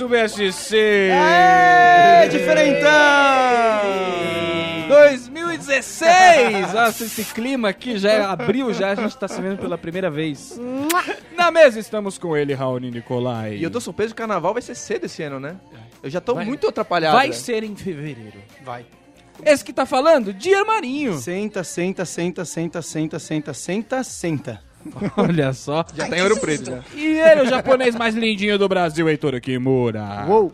mais um BSC! É, diferentão! 2016! Nossa, esse clima aqui já é abril, já a gente tá se vendo pela primeira vez. Na mesa estamos com ele, Raoni Nicolai. E eu tô surpreso que o carnaval vai ser cedo esse ano, né? Eu já tô Vai- muito atrapalhado. Vai ser em fevereiro. Vai. Esse que tá falando, Dia Marinho. Senta, senta, senta, senta, senta, senta, senta, senta. Olha só. Já tá em ouro preto, já. E ele, o japonês mais lindinho do Brasil, Heitor Kimura. Uou!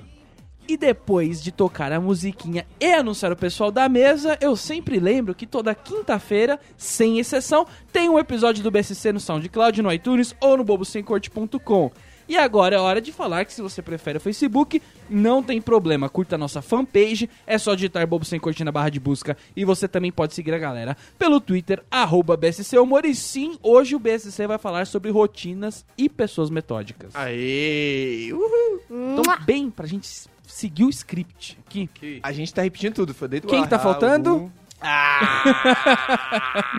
E depois de tocar a musiquinha e anunciar o pessoal da mesa, eu sempre lembro que toda quinta-feira, sem exceção, tem um episódio do BSC no SoundCloud, no iTunes ou no bobosemcorte.com. E agora é hora de falar que se você prefere o Facebook, não tem problema, curta a nossa fanpage, é só digitar Bobo Sem Corte na barra de busca e você também pode seguir a galera pelo Twitter, arroba BSC Humor. E sim, hoje o BSC vai falar sobre rotinas e pessoas metódicas. Aê! Uhul. Então, bem, pra gente seguir o script aqui. A gente tá repetindo tudo, foi desde o Quem que tá ah, faltando?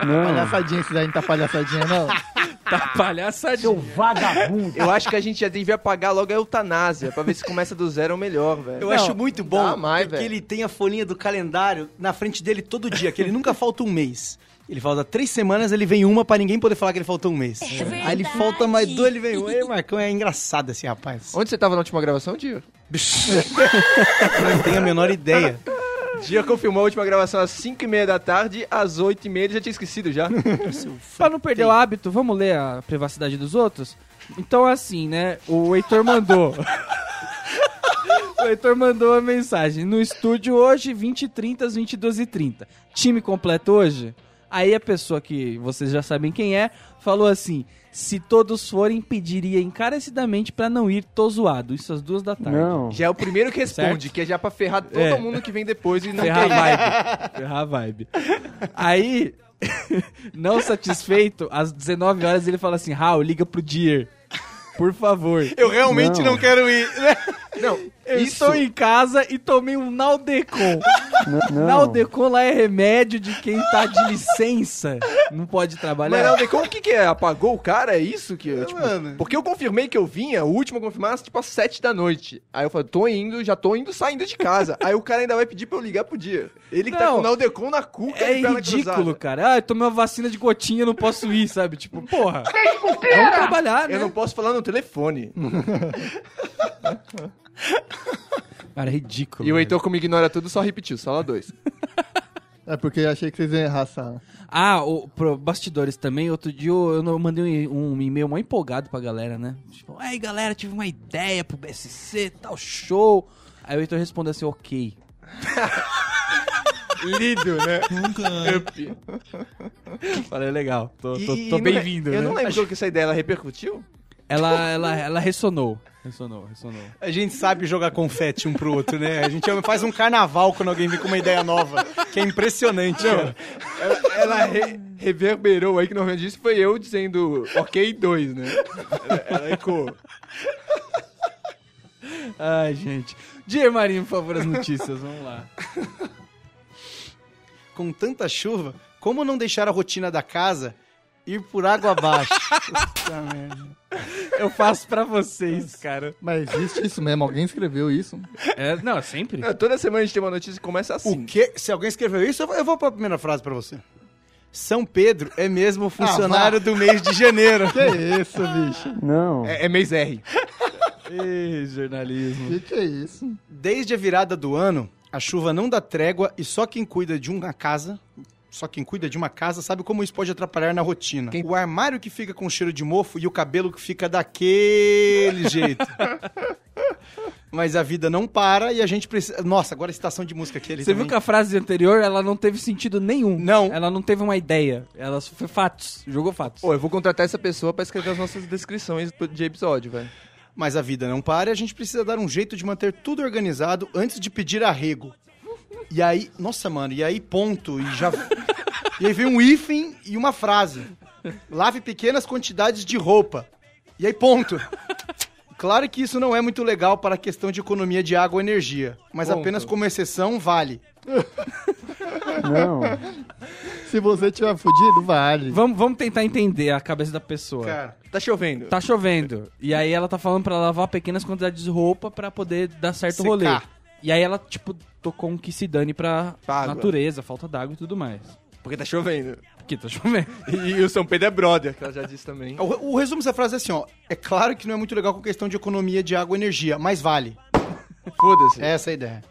Palhaçadinha, esse daí não tá palhaçadinha, não. Tá palhaçadinho. Vagabundo. Eu acho que a gente já devia apagar logo a eutanásia, pra ver se começa do zero ou melhor, velho. Eu Não, acho muito bom mais, porque velho. ele tem a folhinha do calendário na frente dele todo dia, que ele nunca falta um mês. Ele falta três semanas, ele vem uma pra ninguém poder falar que ele faltou um mês. Aí ele falta mais duas, ele vem um. Ei, Marcão, é engraçado esse rapaz. Onde você tava na última gravação, Dio? Eu não tenho a menor ideia. Dia confirmou a última gravação às 5 e meia da tarde, às 8 e meia ele já tinha esquecido já. Pra não perder o hábito, vamos ler a privacidade dos outros? Então, assim, né? O Heitor mandou. o Heitor mandou uma mensagem. No estúdio hoje, 20 e 30 às 22 e 30. Time completo hoje? Aí a pessoa que vocês já sabem quem é, falou assim: se todos forem, pediria encarecidamente pra não ir, tô zoado. Isso às duas da tarde. Não. Já é o primeiro que responde, Certo. que é já pra ferrar todo É. mundo que vem depois e não Ferrar vibe. Ferrar a vibe. Aí, não satisfeito, às 19 horas ele fala assim: Raul, liga pro Dier. Por favor. Eu realmente não, Não. quero ir. Não, Eu isso... estou em casa e tomei um Naldecon. N- Não. Naldecon lá é remédio de quem tá de licença. Não pode Mas, trabalhar. Naldecon, o que que é? Apagou o cara? É isso que... eu, tipo, mano. Porque eu confirmei que eu vinha, o último a confirmar, tipo, às 7 da noite. Aí eu falei, tô indo, já tô indo, saindo de casa. Aí o cara ainda vai pedir pra eu ligar pro dia. Ele que tá Não. com o Naldecon na cuca É ridículo, cruzada. cara. Ah, eu tomei uma vacina de gotinha, não posso ir, sabe? Tipo, porra. Vamos trabalhar, né? Eu não posso falar no telefone. Cara, é ridículo. E o. Heitor, como ignora tudo, só repetiu, sala 2. É porque eu achei que vocês iam errar. Ah, o, pro bastidores também, outro dia eu, eu mandei um, um e-mail mó empolgado pra galera, né? Tipo, aí galera, tive uma ideia pro BSC, tal show. Aí o Heitor respondeu assim, ok. Lido, né? Falei, legal, tô, tô, E- tô e não- bem-vindo, Eu né? não lembro como que essa ideia ela repercutiu. Ela, ela, ela ressonou, ressonou, ressonou. A gente sabe jogar confete um pro outro, né? A gente faz um carnaval quando alguém vem com uma ideia nova, que é impressionante, cara. Ela, ela re- reverberou aí, que normalmente isso foi eu dizendo ok 2, né? Ela, ela ecoou. Ai, gente. Dier Marinho, por favor, as notícias, vamos lá. Com tanta chuva, como não deixar a rotina da casa ir por água abaixo? Puta merda. Eu faço pra vocês, cara. Mas existe isso mesmo, alguém escreveu isso. É, não, sempre. Não, toda semana a gente tem uma notícia que começa assim. O quê? Se alguém escreveu isso, eu vou- eu vou pra primeira frase pra você. São Pedro é mesmo o funcionário do mês de janeiro. Que isso, bicho? Não. É, é mês R. Ei, jornalismo. Que que é isso? Desde a virada do ano, a chuva não dá trégua e só quem cuida de uma casa, só quem cuida de uma casa sabe como isso pode atrapalhar na rotina. O armário que fica com cheiro de mofo e o cabelo que fica daquele jeito. Mas a vida não para e a gente precisa. Nossa, agora a citação de música aqui. ele Você viu também. que a frase anterior, ela não teve sentido nenhum. Não. Ela não teve uma ideia. Ela foi fatos. Jogou fatos. Pô, eu vou contratar essa pessoa pra escrever as nossas descrições de episódio, velho. Mas a vida não para e a gente precisa dar um jeito de manter tudo organizado antes de pedir arrego. E aí, nossa, mano, e aí ponto, e já. e aí vem um hífen e uma frase. Lave pequenas quantidades de roupa. E aí ponto. Claro que isso não é muito legal para a questão de economia de água ou energia, mas Ponto. apenas como exceção vale. Não. Se você tiver fudido, vale. Vamos, vamos tentar entender a cabeça da pessoa. Cara, Tá chovendo. Tá chovendo. E aí ela tá falando pra lavar pequenas quantidades de roupa pra poder dar certo Secar. rolê. E aí ela, tipo, tocou um que se dane pra água. natureza, falta d'água e tudo mais. Porque tá chovendo. Porque tá chovendo. E, o São Pedro é brother, que ela já disse também. o, o resumo dessa frase é assim, ó. É claro que não é muito legal com questão de economia de água e energia, mas vale. Foda-se. Essa é a ideia.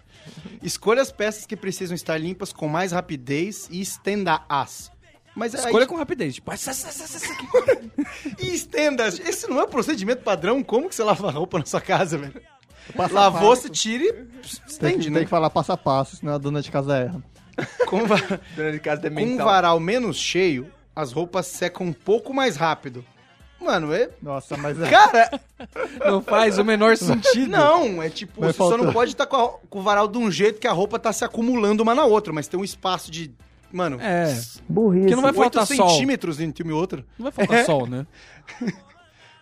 Escolha as peças que precisam estar limpas com mais rapidez e estenda-as. Mas aí- Escolha com rapidez. Tipo, essa, essa, essa, essa aqui. E estenda. Esse não é o procedimento padrão? Como que você lava a roupa na sua casa, velho? Lavou, passo. você tira e Tem, estende, que, né? tem que falar passo a passo, senão a dona de casa erra. Com, va- Dona de casa é com um varal menos cheio, as roupas secam um pouco mais rápido. Mano, é... Nossa, mas é. Cara, Não faz o menor sentido. não, é tipo, Mas você só faltou. não pode estar com, a- com o varal de um jeito que a roupa tá se acumulando uma na outra, mas tem um espaço de, mano, É. Burrice. Que não vai 8 faltar sol. centímetros entre uma e outra. Não vai faltar É. sol, né?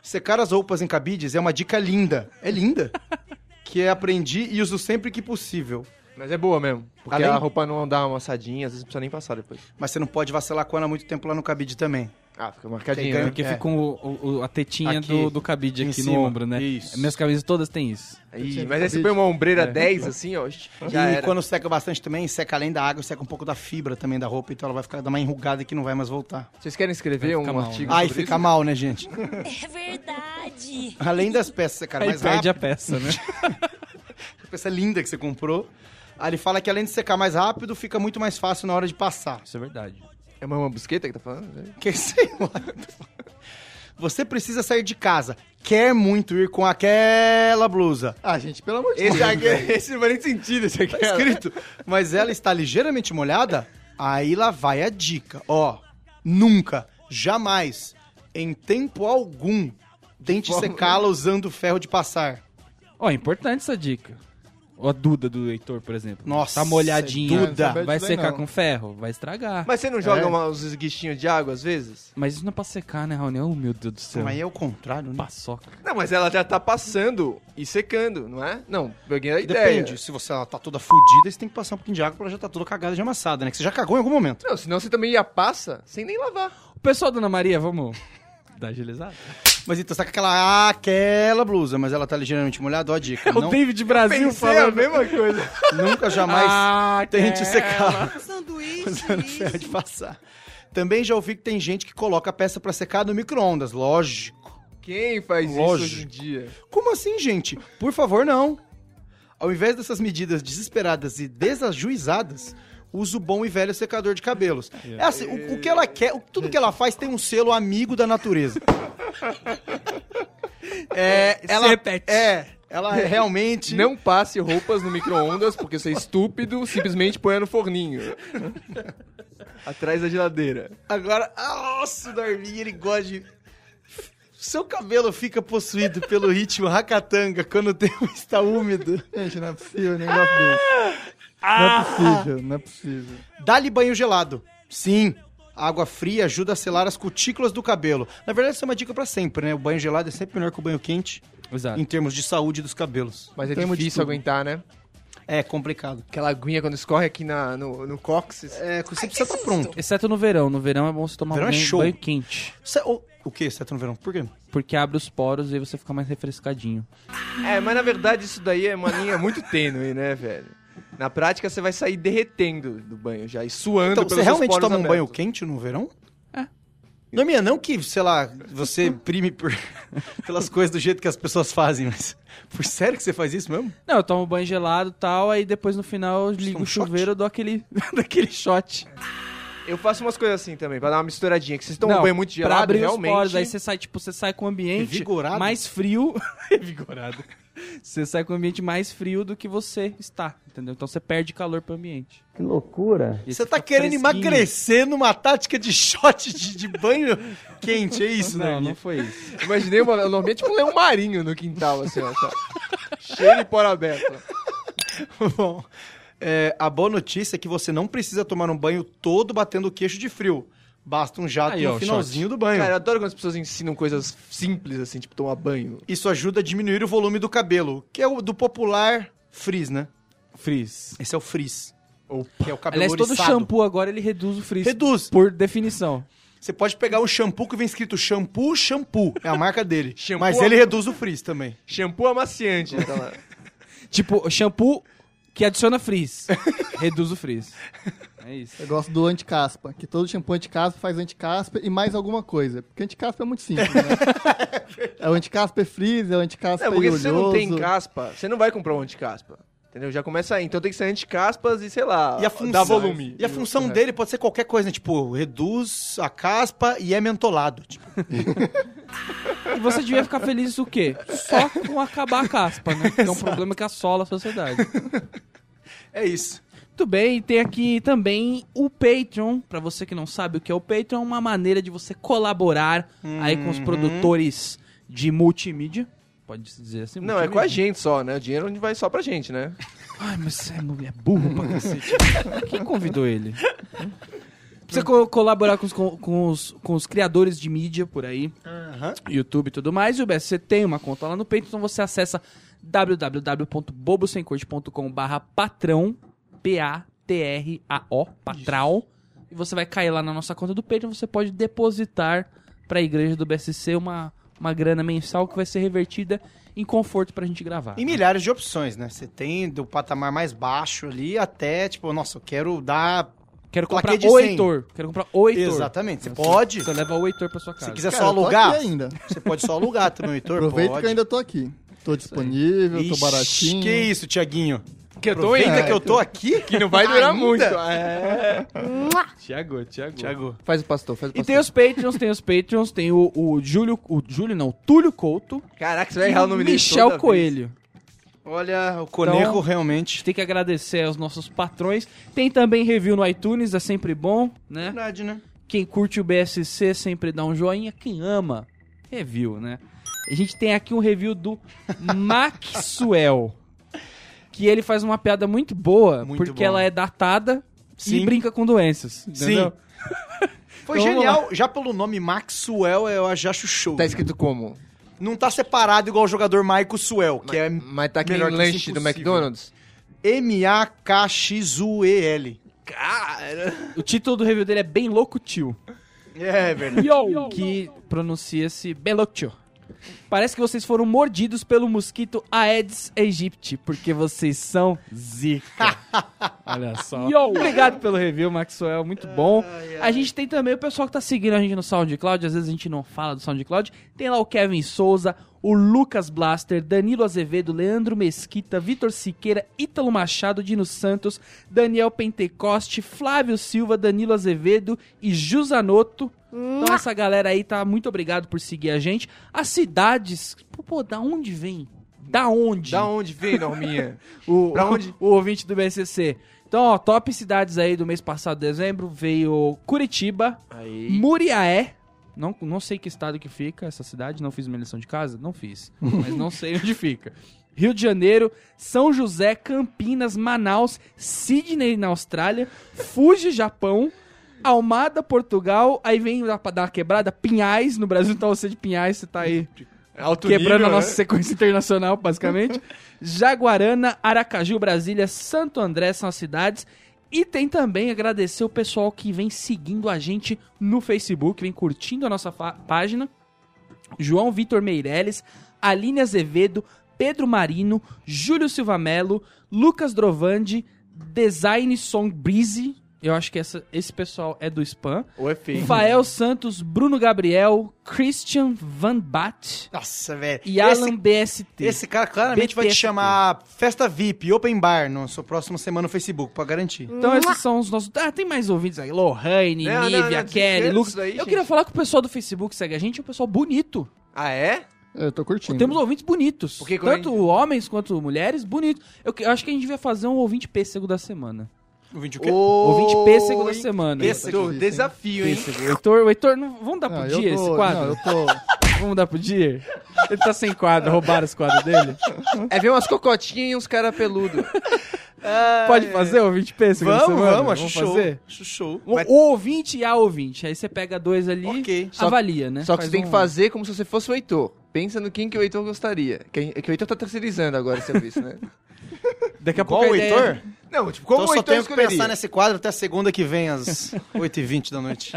Secar as roupas em cabides é uma dica linda. É linda. que é aprendi e uso sempre que possível. Mas é boa mesmo. Porque Além- a roupa não dá uma amassadinha, às vezes não precisa nem passar depois. Mas você não pode vacilar com ela muito tempo lá no cabide também. Ah, fica marcadinho, né? Porque É. fica o- o- a tetinha Aqui, do, do cabide aqui cima. no ombro, né? Isso. Minhas camisas todas têm isso. Ih, mas aí você põe uma ombreira É. 10, assim, ó, já e era. quando seca bastante também, seca além da água, seca um pouco da fibra também da roupa, então ela vai ficar dar uma enrugada que não vai mais voltar. Vocês querem escrever um mal, artigo né? Aí fica isso? mal, né, gente? É verdade. Além das peças secarem Aí mais perde rápido, a peça, né? a peça linda que você comprou. Aí ele fala que além de secar mais rápido, fica muito mais fácil na hora de passar. Isso é verdade. É uma, uma busqueta que tá falando? Que sei lá. Você precisa sair de casa. Quer muito ir com aquela blusa. Ah, gente, pelo amor de Esse Deus. aqui, esse não faz nem sentido, esse aqui. Tá escrito. Mas ela está ligeiramente molhada? Aí lá vai a dica. Ó, nunca, jamais, em tempo algum, tente secá-la usando ferro de passar. Ó, é importante essa dica. Ó, a Duda do Heitor, por exemplo. Nossa, Tá molhadinha. Duda. Vai secar não. com ferro? Vai estragar. Mas, Mas você não joga É. uma- uns esguichinhos de água às vezes? isso não é pra secar, né, Raoni? Oh, meu Deus do céu. Aí é o contrário, né? Paçoca. Não, mas ela já tá passando e secando, não é? Não, peguei a ideia. Depende. Se você ela tá toda fodida, você tem que passar um pouquinho de água pra ela já tá toda cagada de amassada, né? Que você já cagou em algum momento. Não, senão você também ia passa sem nem lavar. O pessoal, Dona Maria, vamos dar agilizada? Mas então, saca aquela, aquela blusa, mas ela tá ligeiramente molhada, ó a dica. O Não, David Brasil Pensei a falando. mesma coisa. nunca, jamais Ah, tente secar Sanduíche. usando ferro de passar. Também já ouvi que tem gente que coloca a peça pra secar no micro-ondas, lógico. Quem faz isso Lógico. hoje em dia? Como assim, gente? Por favor, não. Ao invés dessas medidas desesperadas e desajuizadas, usa o bom e velho secador de cabelos. É assim, o, o que ela quer, o- tudo que ela faz tem um selo amigo da natureza. É, Se ela repete. É, ela é realmente Não passe roupas no micro-ondas, porque você é estúpido, simplesmente põe no forninho. Atrás da geladeira. Agora, nossa, o Darwin, ele gosta de. Seu cabelo fica possuído pelo ritmo racatanga quando o tempo está úmido. Gente, não é possível um negócio desse. Não é possível, não é possível. Dá-lhe banho gelado. Sim, a água fria ajuda a selar as cutículas do cabelo. Na verdade, isso é uma dica pra sempre, né? O banho gelado é sempre melhor que o banho quente Exato. em termos de saúde dos cabelos. Mas é difícil aguentar, né? É complicado. Aquela aguinha quando escorre aqui na, no, no cóccix. É, você precisa estar pronto. Exceto no verão. No verão é bom você tomar Verão um é banho, show. banho quente. Cê- o, o que, exceto no verão? Por quê? Porque abre os poros e aí você fica mais refrescadinho. É, mas na verdade isso daí é uma linha muito tênue, né, velho? Na prática você vai sair derretendo do banho já e suando Então, pelos você realmente toma um banho abertos. quente no verão? É. Não é minha, não que, sei lá, você prime por- pelas coisas do jeito que as pessoas fazem, mas. Por sério que você faz isso mesmo? Não, eu tomo banho gelado e tal, aí depois no final eu ligo um o chuveiro e dou aquele, daquele shot. Eu faço umas coisas assim também, pra dar uma misturadinha. Que vocês tomam Não, um banho muito pra gelado, abrir realmente... os poros, aí você sai, tipo, você sai com o ambiente Revigorado? mais frio. Revigorado. Você sai com o ambiente mais frio do que você está, entendeu? Então você perde calor pro ambiente. Que loucura. E aí Você tá querendo fresquinho. emagrecer numa tática de shot de, de banho quente, é isso, né? Não, não foi isso. Imaginei uma, normalmente um leão marinho no quintal, assim, ó. só. Cheio de poro aberto. Bom, é, a boa notícia é que você não precisa tomar um banho todo batendo o queixo de frio. Basta um jato Aí, ó, no finalzinho do banho. Cara, eu adoro quando as pessoas ensinam coisas simples, assim, tipo tomar banho. Isso ajuda a diminuir o volume do cabelo, que é o do popular frizz, né? Frizz. Esse é o frizz. que é o cabelo Aliás, todo oriçado. shampoo agora ele reduz o frizz. Reduz. Por definição. Você pode pegar um shampoo que vem escrito shampoo, shampoo. É a marca dele. Mas ele reduz o frizz também. Shampoo amaciante. Tá lá. Tipo, shampoo que adiciona frizz. reduz o frizz. É isso. Eu gosto do anticaspa, que todo shampoo anticaspa faz anticaspa e mais alguma coisa. Porque anticaspa é muito simples, né? é o anticaspa é frizz, é o anticaspa É, é porque se você não tem caspa, você não vai comprar um anticaspa. Entendeu? Já começa aí. Então tem que ser anticaspas e, sei lá, E a função, dá volume. E a função dele pode ser qualquer coisa, né? Tipo, reduz a caspa e é mentolado. Tipo, E você devia ficar feliz o quê? Só com acabar a caspa, né? Que é um problema que assola a sociedade. é isso. Muito bem, tem aqui também o Patreon. Pra você que não sabe o que é o Patreon, é uma maneira de você colaborar aí com os produtores de multimídia. Pode dizer assim? Não, é com a gente só, né? O dinheiro vai só pra gente, né? Ai, mas você é, mu- é burro pra cacete. Quem convidou ele? Pra você co- colaborar com os, com, com os, com os criadores de mídia por aí, YouTube e tudo mais, e o BSC tem uma conta lá no Patreon, então você acessa www.bobosemcorte.com barra patrão, P-A-T-R-A-O, patrão, e você vai cair lá na nossa conta do Patreon, você pode depositar pra igreja do BSC uma, uma grana mensal que vai ser revertida em conforto pra gente gravar. E milhares de opções, né? Você tem do patamar mais baixo ali até, tipo, nossa, eu quero dar. Quero comprar o 100. Heitor. Quero comprar o Heitor. Exatamente. Você pode. Você leva o Heitor pra sua casa. Se quiser Cara, só alugar, ainda. você pode só alugar também, Heitor. Aproveita pode. que eu ainda tô aqui. Tô disponível, tô baratinho. Que isso, Tiaguinho? Que eu tô indo. que eu tô aqui. Que não vai durar Ainda? muito. É. Tiago, Tiago. Tiago. Faz o pastor, faz o E pastor. tem os Patreons, tem os Patreons, tem o, o Júlio, o Júlio não, o Túlio Couto Caraca, você vai e errar o nome dele Michel toda vez. Coelho. Olha, o Conejo Então- A realmente. gente tem que agradecer aos nossos patrões. Tem também review no iTunes, é sempre bom, né? Verdade, né? Quem curte o BSC sempre dá um joinha. Quem ama, review, né? A gente tem aqui um review do Maxwell. Que ele faz uma piada muito boa, Muito porque boa. ela é datada Sim. e brinca com doenças. Entendeu? Foi Então, genial. Já pelo nome Maxwell, eu já acho show. Tá escrito como? Não tá separado igual o jogador Michael Swell, que é Mas tá isso lanche do. McDonald's? M-A-K-X-U-E-L. Cara... O título do review dele é Bem Louco Tio. É verdade. que pronuncia-se Beloctio. Parece que vocês foram mordidos pelo mosquito Aedes aegypti, porque vocês são zica. Olha só. Obrigado pelo review, Maxwell, muito bom. A gente tem também o pessoal que tá seguindo a gente no SoundCloud, às vezes a gente não fala do SoundCloud. Tem lá o Kevin Souza, o Lucas Blaster, Danilo Azevedo, Leandro Mesquita, Vitor Siqueira, Ítalo Machado, Dino Santos, Daniel Pentecoste, Flávio Silva, Danilo Azevedo e Jusanoto. Então essa galera aí tá muito obrigado por seguir a gente. As cidades, pô, pô, da onde vem? Da onde? Da onde vem, Norminha? O, Pra onde? O, ouvinte do BCC. Então, ó, top cidades aí do mês passado, dezembro, veio Curitiba, Aí... Muriaé. Não, não sei que estado que fica essa cidade, não fiz minha lição de casa? Não fiz. Mas não sei onde fica. Rio de Janeiro, São José, Campinas, Manaus, Sydney na Austrália, Fuji, Japão, Almada, Portugal, aí vem dar uma quebrada, Pinhais, no Brasil então você de Pinhais, você tá aí Alto quebrando nível, a nossa né? sequência internacional, basicamente. Jaguarana, Aracaju, Brasília, Santo André são as cidades. E tem também agradecer o pessoal que vem seguindo a gente no Facebook, vem curtindo a nossa página. João Vitor Meirelles, Aline Azevedo, Pedro Marino, Júlio Silva Melo, Lucas Drovandi, Design Song Breezy. Eu acho que essa- esse pessoal é do Spam. Ou é feio. Fael Santos, Bruno Gabriel, Christian Van Bat Nossa, velho. e Alan BST. Esse cara claramente vai te BTST. chamar Festa VIP, Open Bar, na sua próxima semana no Facebook, pra garantir. Então esses são os nossos... Ah, tem mais ouvintes aí. Lohane, Não, não, Nívia, não, Kelly, desespero Lucas. aí, Eu gente. queria falar que o pessoal do Facebook segue a gente é um pessoal bonito. Ah, é? Eu tô curtindo. Temos ouvintes bonitos. Porque Tanto homens quanto mulheres, bonitos. Eu, que- eu acho que a gente devia fazer um ouvinte pêssego da semana. O vídeo que Ouvinte pêssego da semana. pêssego. Desafio, hein? Pêssego. O Heitor, o Heitor, não, vamos dar pro Não, eu dia tô- esse quadro? Não, eu tô... Vamos dar pro dia? Ele tá sem quadro, roubaram os quadros dele. É ver umas cocotinhas e uns cara peludo. Pode fazer o ouvinte pêssego da Vamos, semana? vamos, acho show. fazer? Acho show. O, o ouvinte e a ouvinte. Aí você pega dois ali, Ok. Só- avalia, né? Só que Faz você tem que um- fazer como se você fosse o Heitor. Pensa no quem que o Heitor gostaria. Que, que o Heitor tá terceirizando agora esse serviço, né? Daqui a Igual pouco o a ideia- Heitor? Não, tipo, como então o só Heitor tenho que pensar nesse quadro até segunda que vem, às 8h20 da noite.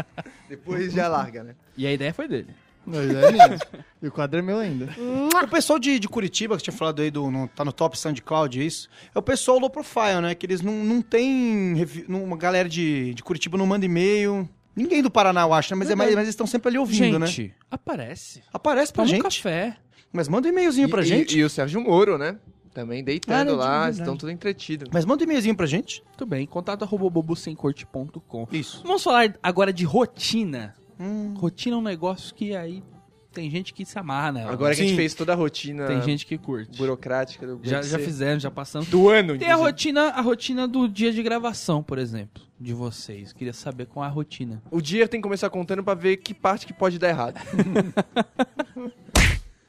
Depois já larga, né? E a ideia foi dele. Não, é minha. E o quadro é meu ainda. O pessoal de, de Curitiba, que tinha falado aí do. No, tá no top SoundCloud, é isso? É o pessoal low profile, né? Que eles não, não tem. não- Uma galera de, de Curitiba não manda e-mail. Ninguém do Paraná, eu acho, né? Mas, é, mais- mas eles estão sempre ali ouvindo, né? gente, aparece. Aparece pra Toma um gente. café. Mas manda um e-mailzinho pra e, gente. E, e o Sérgio Moro, né? Também deitando Ah, não, lá, estão tudo entretidos. Mas manda um e-mailzinho pra gente. Muito bem, contato arroba bobosemcorte.com. Isso. Vamos falar agora de rotina. Hum. Rotina é um negócio que aí tem gente que se amarra nela. Agora que a gente Sim. fez toda a rotina tem gente que curte. burocrática do Já, já fizemos, já passamos. Do ano, Tem a rotina, a rotina do dia de gravação, por exemplo, de vocês. Queria saber qual é a rotina. O dia tem que começar contando pra ver que parte que pode dar errado.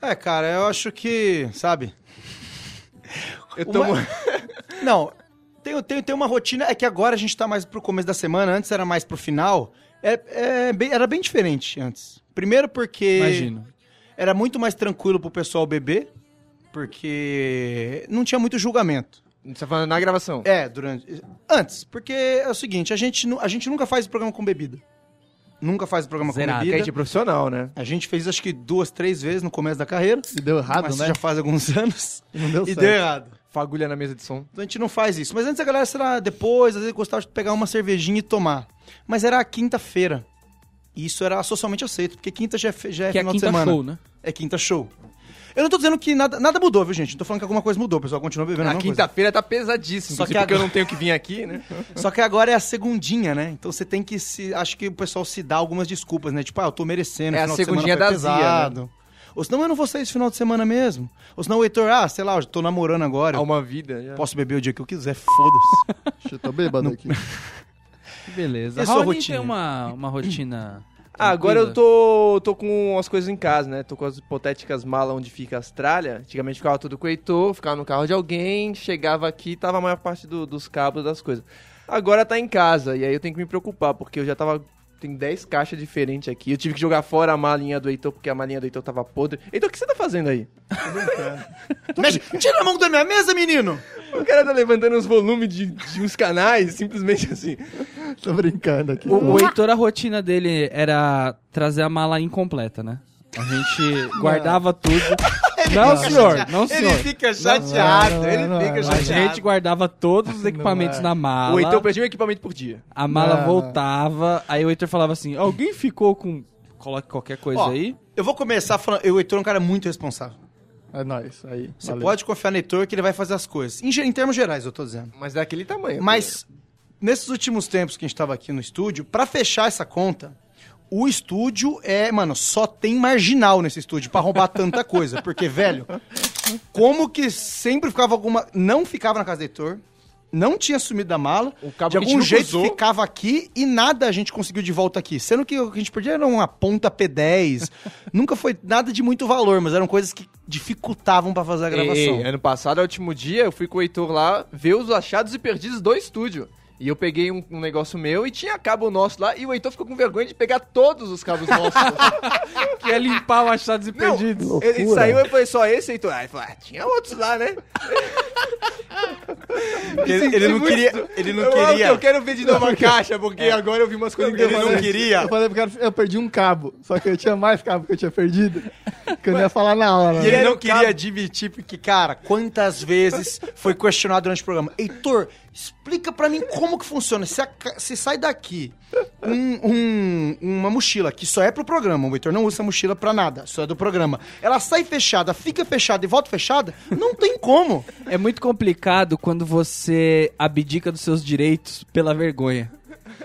É, cara, eu acho que, sabe? Eu tomo... Uma- Não, tem, tem, tem uma rotina, é que agora a gente tá mais pro começo da semana, antes era mais pro final. É, é bem- era bem diferente antes. Primeiro porque Imagino. era muito mais tranquilo pro pessoal beber, porque não tinha muito julgamento. Você tá falando na gravação. É, durante. Antes, porque é o seguinte, a gente, a gente nunca faz programa com bebida. Nunca faz programa Zerado. com Porque a bebida. gente é profissional, né? A gente fez acho que duas, três vezes no começo da carreira. E deu errado, mas né? já faz alguns anos. E não deu e certo. deu errado. Fagulha na mesa de som. Então a gente não faz isso. Mas antes a galera, sei lá, depois, às vezes gostava de pegar uma cervejinha e tomar. Mas era a quinta-feira. E isso era socialmente aceito, porque quinta já é, já é Que é final de quinta semana. show, né? É quinta show. Eu não tô dizendo que nada, nada mudou, viu, gente? Não tô falando que alguma coisa mudou, o pessoal continua bebendo a Na coisa. quinta-feira tá pesadíssimo. Só que que porque eu agora- não tenho que vir aqui, né? Só que agora é a segundinha, né? Então você tem que se. Acho que o pessoal se dá algumas desculpas, né? Tipo, ah, eu tô merecendo. É a final de semana segundinha da Zia, pesado. Ou senão eu não vou sair esse final de semana mesmo. Ou senão o Heitor, ah, sei lá, eu tô namorando agora. Há uma vida. Já. Posso beber o dia que eu quiser, foda-se. Deixa eu tô bêbado aqui. Que beleza. E a Raoni rotina? tem uma, uma rotina. Ah, agora eu tô, tô com as coisas em casa, né? Tô com as hipotéticas malas onde fica a Austrália. Antigamente ficava tudo com o Heitor, ficava no carro de alguém, chegava aqui tava a maior parte do- dos cabos das coisas. Agora tá em casa, e aí eu tenho que me preocupar, porque eu já tava. Tem 10 caixas diferentes aqui. Eu tive que jogar fora a malinha do Heitor, porque a malinha do Heitor tava podre. Heitor, o que você tá fazendo aí? Mexe- Tira a mão da minha mesa, menino! O cara tá levantando os volumes de, de uns canais, simplesmente assim. Tô brincando aqui. O, o Heitor, a rotina dele era trazer a mala incompleta, né? A gente guardava tudo. Não, senhor, não, senhor. fica chateado, não, ele não, fica não. A gente guardava todos os equipamentos é. na mala. O Heitor perdia um equipamento por dia. A mala Não, não. voltava, aí o Heitor falava assim: alguém ficou com. Coloque qualquer coisa Ó, aí. Eu vou começar falando. O Heitor é um cara muito responsável. É nóis. Aí. Você valeu. pode confiar no Heitor que ele vai fazer as coisas. Em, em termos gerais, eu tô dizendo. Mas daquele tamanho. Mas, nesses últimos tempos que a gente tava aqui no estúdio, pra fechar essa conta, o estúdio é, mano, só tem marginal nesse estúdio pra roubar tanta coisa. Porque, velho, como que sempre ficava alguma. Não ficava na casa do Heitor. Não tinha sumido da mala. De algum jeito usou. ficava aqui e nada a gente conseguiu de volta aqui. Sendo que o que a gente perdia era uma ponta P10. Nunca foi nada de muito valor, mas eram coisas que dificultavam pra fazer a gravação. Ei, ano passado, no último dia, eu fui com o Heitor lá ver os achados e perdidos do estúdio. E eu peguei um, um negócio meu e tinha cabo nosso lá, e o Heitor ficou com vergonha de pegar todos os cabos nossos. Que é limpar o achados e Não, perdidos. ele saiu e foi só esse, Heitor. Aí falou, ah, tinha outros lá, né? Ele, ele não Muito- queria. Ele não eu, queria. Eu quero ver de novo a caixa, porque agora eu vi umas coisas Ele não queria. Eu falei pro cara, eu perdi um cabo. Só que eu tinha mais cabo que eu tinha perdido. Que eu não ia falar na hora. E né? ele não queria cabo. admitir, porque, cara, quantas vezes foi questionado durante o programa. Heitor, explica pra mim como que funciona. Se, a se sai daqui um- um- uma mochila que só é pro programa, o Heitor não usa essa mochila pra nada, só é do programa. Ela sai fechada, fica fechada e volta fechada, não tem como. É muito complicado quando você abdica dos seus direitos pela vergonha.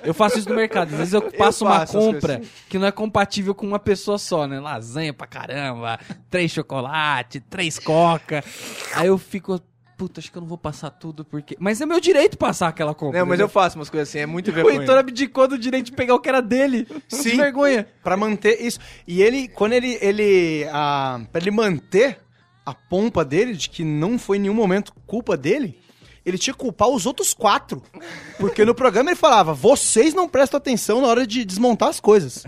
Eu faço isso no mercado. Às vezes eu passo uma faço as compra que não é compatível com uma pessoa só, né? Lasanha pra caramba, três chocolate, três coca. Aí eu fico, puta, acho que eu não vou passar tudo porque. Mas é meu direito passar aquela compra. Não, mas eu faço umas coisas assim, é muito O vergonha. Heitor abdicou do direito de pegar o que era dele. Sim. Que vergonha. Pra manter isso. E ele, quando ele, ele, ah, pra ele manter a pompa dele, de que não foi em nenhum momento culpa dele, ele tinha que culpar os outros quatro. Porque no programa ele falava, vocês não prestam atenção na hora de desmontar as coisas.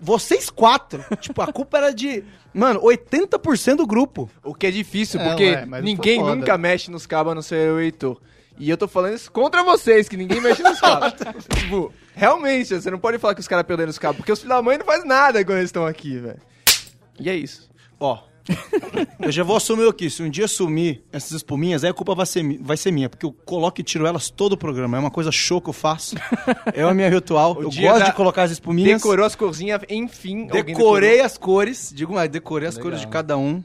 Vocês quatro. tipo, a culpa era de. Mano, 80% do grupo. O que é difícil, É, porque ué, mas ninguém foi foda. nunca mexe nos cabos a não ser e o Heitor. E eu tô falando isso contra vocês, que ninguém mexe nos cabos. tipo, realmente, você não pode falar que os caras perderam os cabos, porque os filhos da mãe não fazem nada quando eles estão aqui, velho. E é isso. Ó. eu já vou assumir aqui. Se um dia sumir essas espuminhas, aí a culpa vai ser, vai ser minha. Porque eu coloco e tiro elas todo o programa. É uma coisa show que eu faço. É a minha ritual. O eu gosto da- de colocar as espuminhas. Decorou as corzinhas, enfim. Decorei as cores. Digo mais, decorei as Legal. cores de cada um.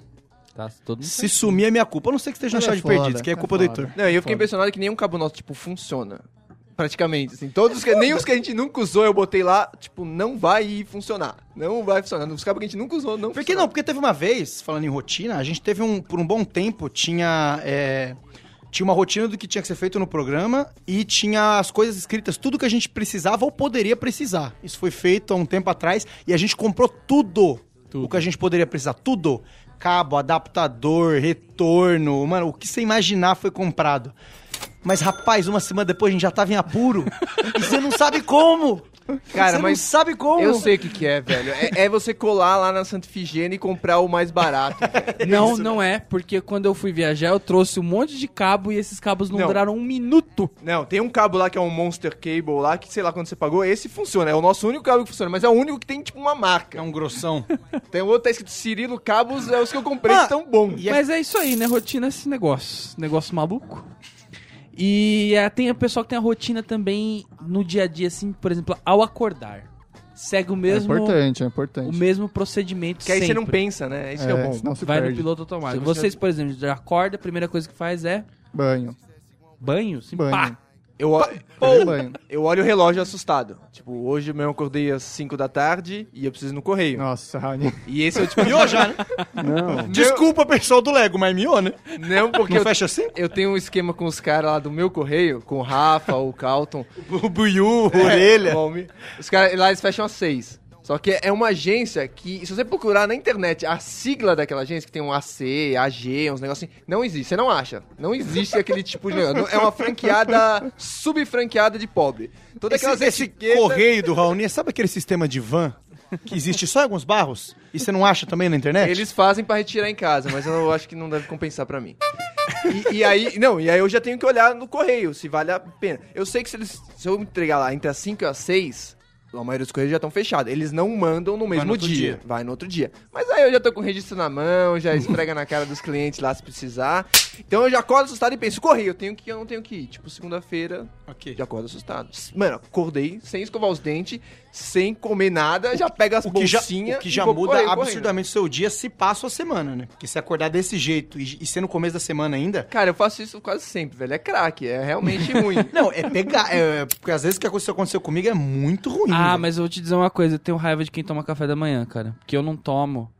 Tá, todo mundo Se sumir é minha culpa. Eu não sei que esteja na é chave de perdidos, que é é culpa do foda. Heitor. Não, e eu fiquei Foda. impressionado que nenhum cabo nosso, tipo, funciona. Praticamente, assim. Todos que, nem os que a gente nunca usou, eu botei lá, tipo, não vai funcionar. Não vai funcionar. Os cabos que a gente nunca usou, não Por que não? Porque teve uma vez, falando em rotina, a gente teve um. Por um bom tempo, tinha. é, tinha uma rotina do que tinha que ser feito no programa e tinha as coisas escritas, tudo que a gente precisava ou poderia precisar. Isso foi feito há um tempo atrás e a gente comprou tudo. O que a gente poderia precisar, tudo. Cabo, adaptador, retorno, mano, o que você imaginar foi comprado. Mas, rapaz, uma semana depois a gente já tava em apuro. e você não sabe como. Cara, você mas não sabe como. Eu sei o que, que é, velho. É, é você colar lá na Santa Ifigênia e comprar o mais barato. velho. Não, não é, porque quando eu fui viajar eu trouxe um monte de cabo e esses cabos não, Não. duraram um minuto. Não, tem um cabo lá que é um Monster Cable lá, que sei lá quando você pagou, esse funciona. É o nosso único cabo que funciona, mas é o único que tem, tipo, uma marca. É um grossão. Tem outro tá escrito Cirilo Cabos, é os que eu comprei Ah, que estão bons. E é- Mas é isso aí, né? Rotina é esse negócio. Negócio maluco. E é, tem o pessoal que tem a rotina também no dia a dia, assim, por exemplo, ao acordar. Segue o É mesmo, importante, é o importante. mesmo procedimento Que aí você não sempre. pensa, né? Isso que é bom. senão se Vai perde. no piloto automático. Se você- Vocês, por exemplo, já acorda, a primeira coisa que faz é Banho. banho? Sim, Banho. pá! Eu, o- banho. eu olho o relógio assustado. Tipo, hoje mesmo eu acordei às 5 da tarde e eu preciso ir no correio. Nossa, Raoni. E esse é o tipo. Miou já, né? Não. Desculpa, pessoal do Lego, mas miou, né? Não, porque Não eu, fecha assim? eu tenho um esquema com os caras lá do meu correio, com o Rafa, o Calton. O Buiu, É, orelha. o. Os caras lá eles fecham às 6. Só que é uma agência que, se você procurar na internet a sigla daquela agência, que tem um AC, AG, uns negócios assim, não existe, você não acha. Não existe aquele tipo de. É uma franqueada, subfranqueada de pobre. Toda Esse, aquelas esse etiquetas- correio do Raoni, sabe aquele sistema de van que existe só em alguns barros? E você não acha também na internet? Eles fazem pra retirar em casa, mas eu acho que não deve compensar pra mim. E, e aí, não, e aí eu já tenho que olhar no correio se vale a pena. Eu sei que se eles se eu entregar lá entre as 5 e as 6, a maioria dos correios já estão fechados. Eles não mandam no mesmo no dia. dia. Vai no outro dia. Mas aí eu já tô com o registro na mão, já esfrega na cara dos clientes lá se precisar. Então eu já acordo assustado e penso, correio, eu tenho que ir, eu não tenho que ir. Tipo, segunda-feira, Ok. já acordo assustado. Mano, acordei sem escovar os dentes, sem comer nada, já pega as O que já, bolsinhas o que já muda absurdamente o seu dia se passa a semana, né? Porque se acordar desse jeito e, e ser no começo da semana ainda. Cara, eu faço isso quase sempre, velho. É craque, é realmente ruim. Não, é pegar. É, porque às vezes o que aconteceu, aconteceu comigo é muito ruim. Ah, velho. mas eu vou te dizer uma coisa, eu tenho raiva de quem toma café da manhã, cara. Porque eu não tomo.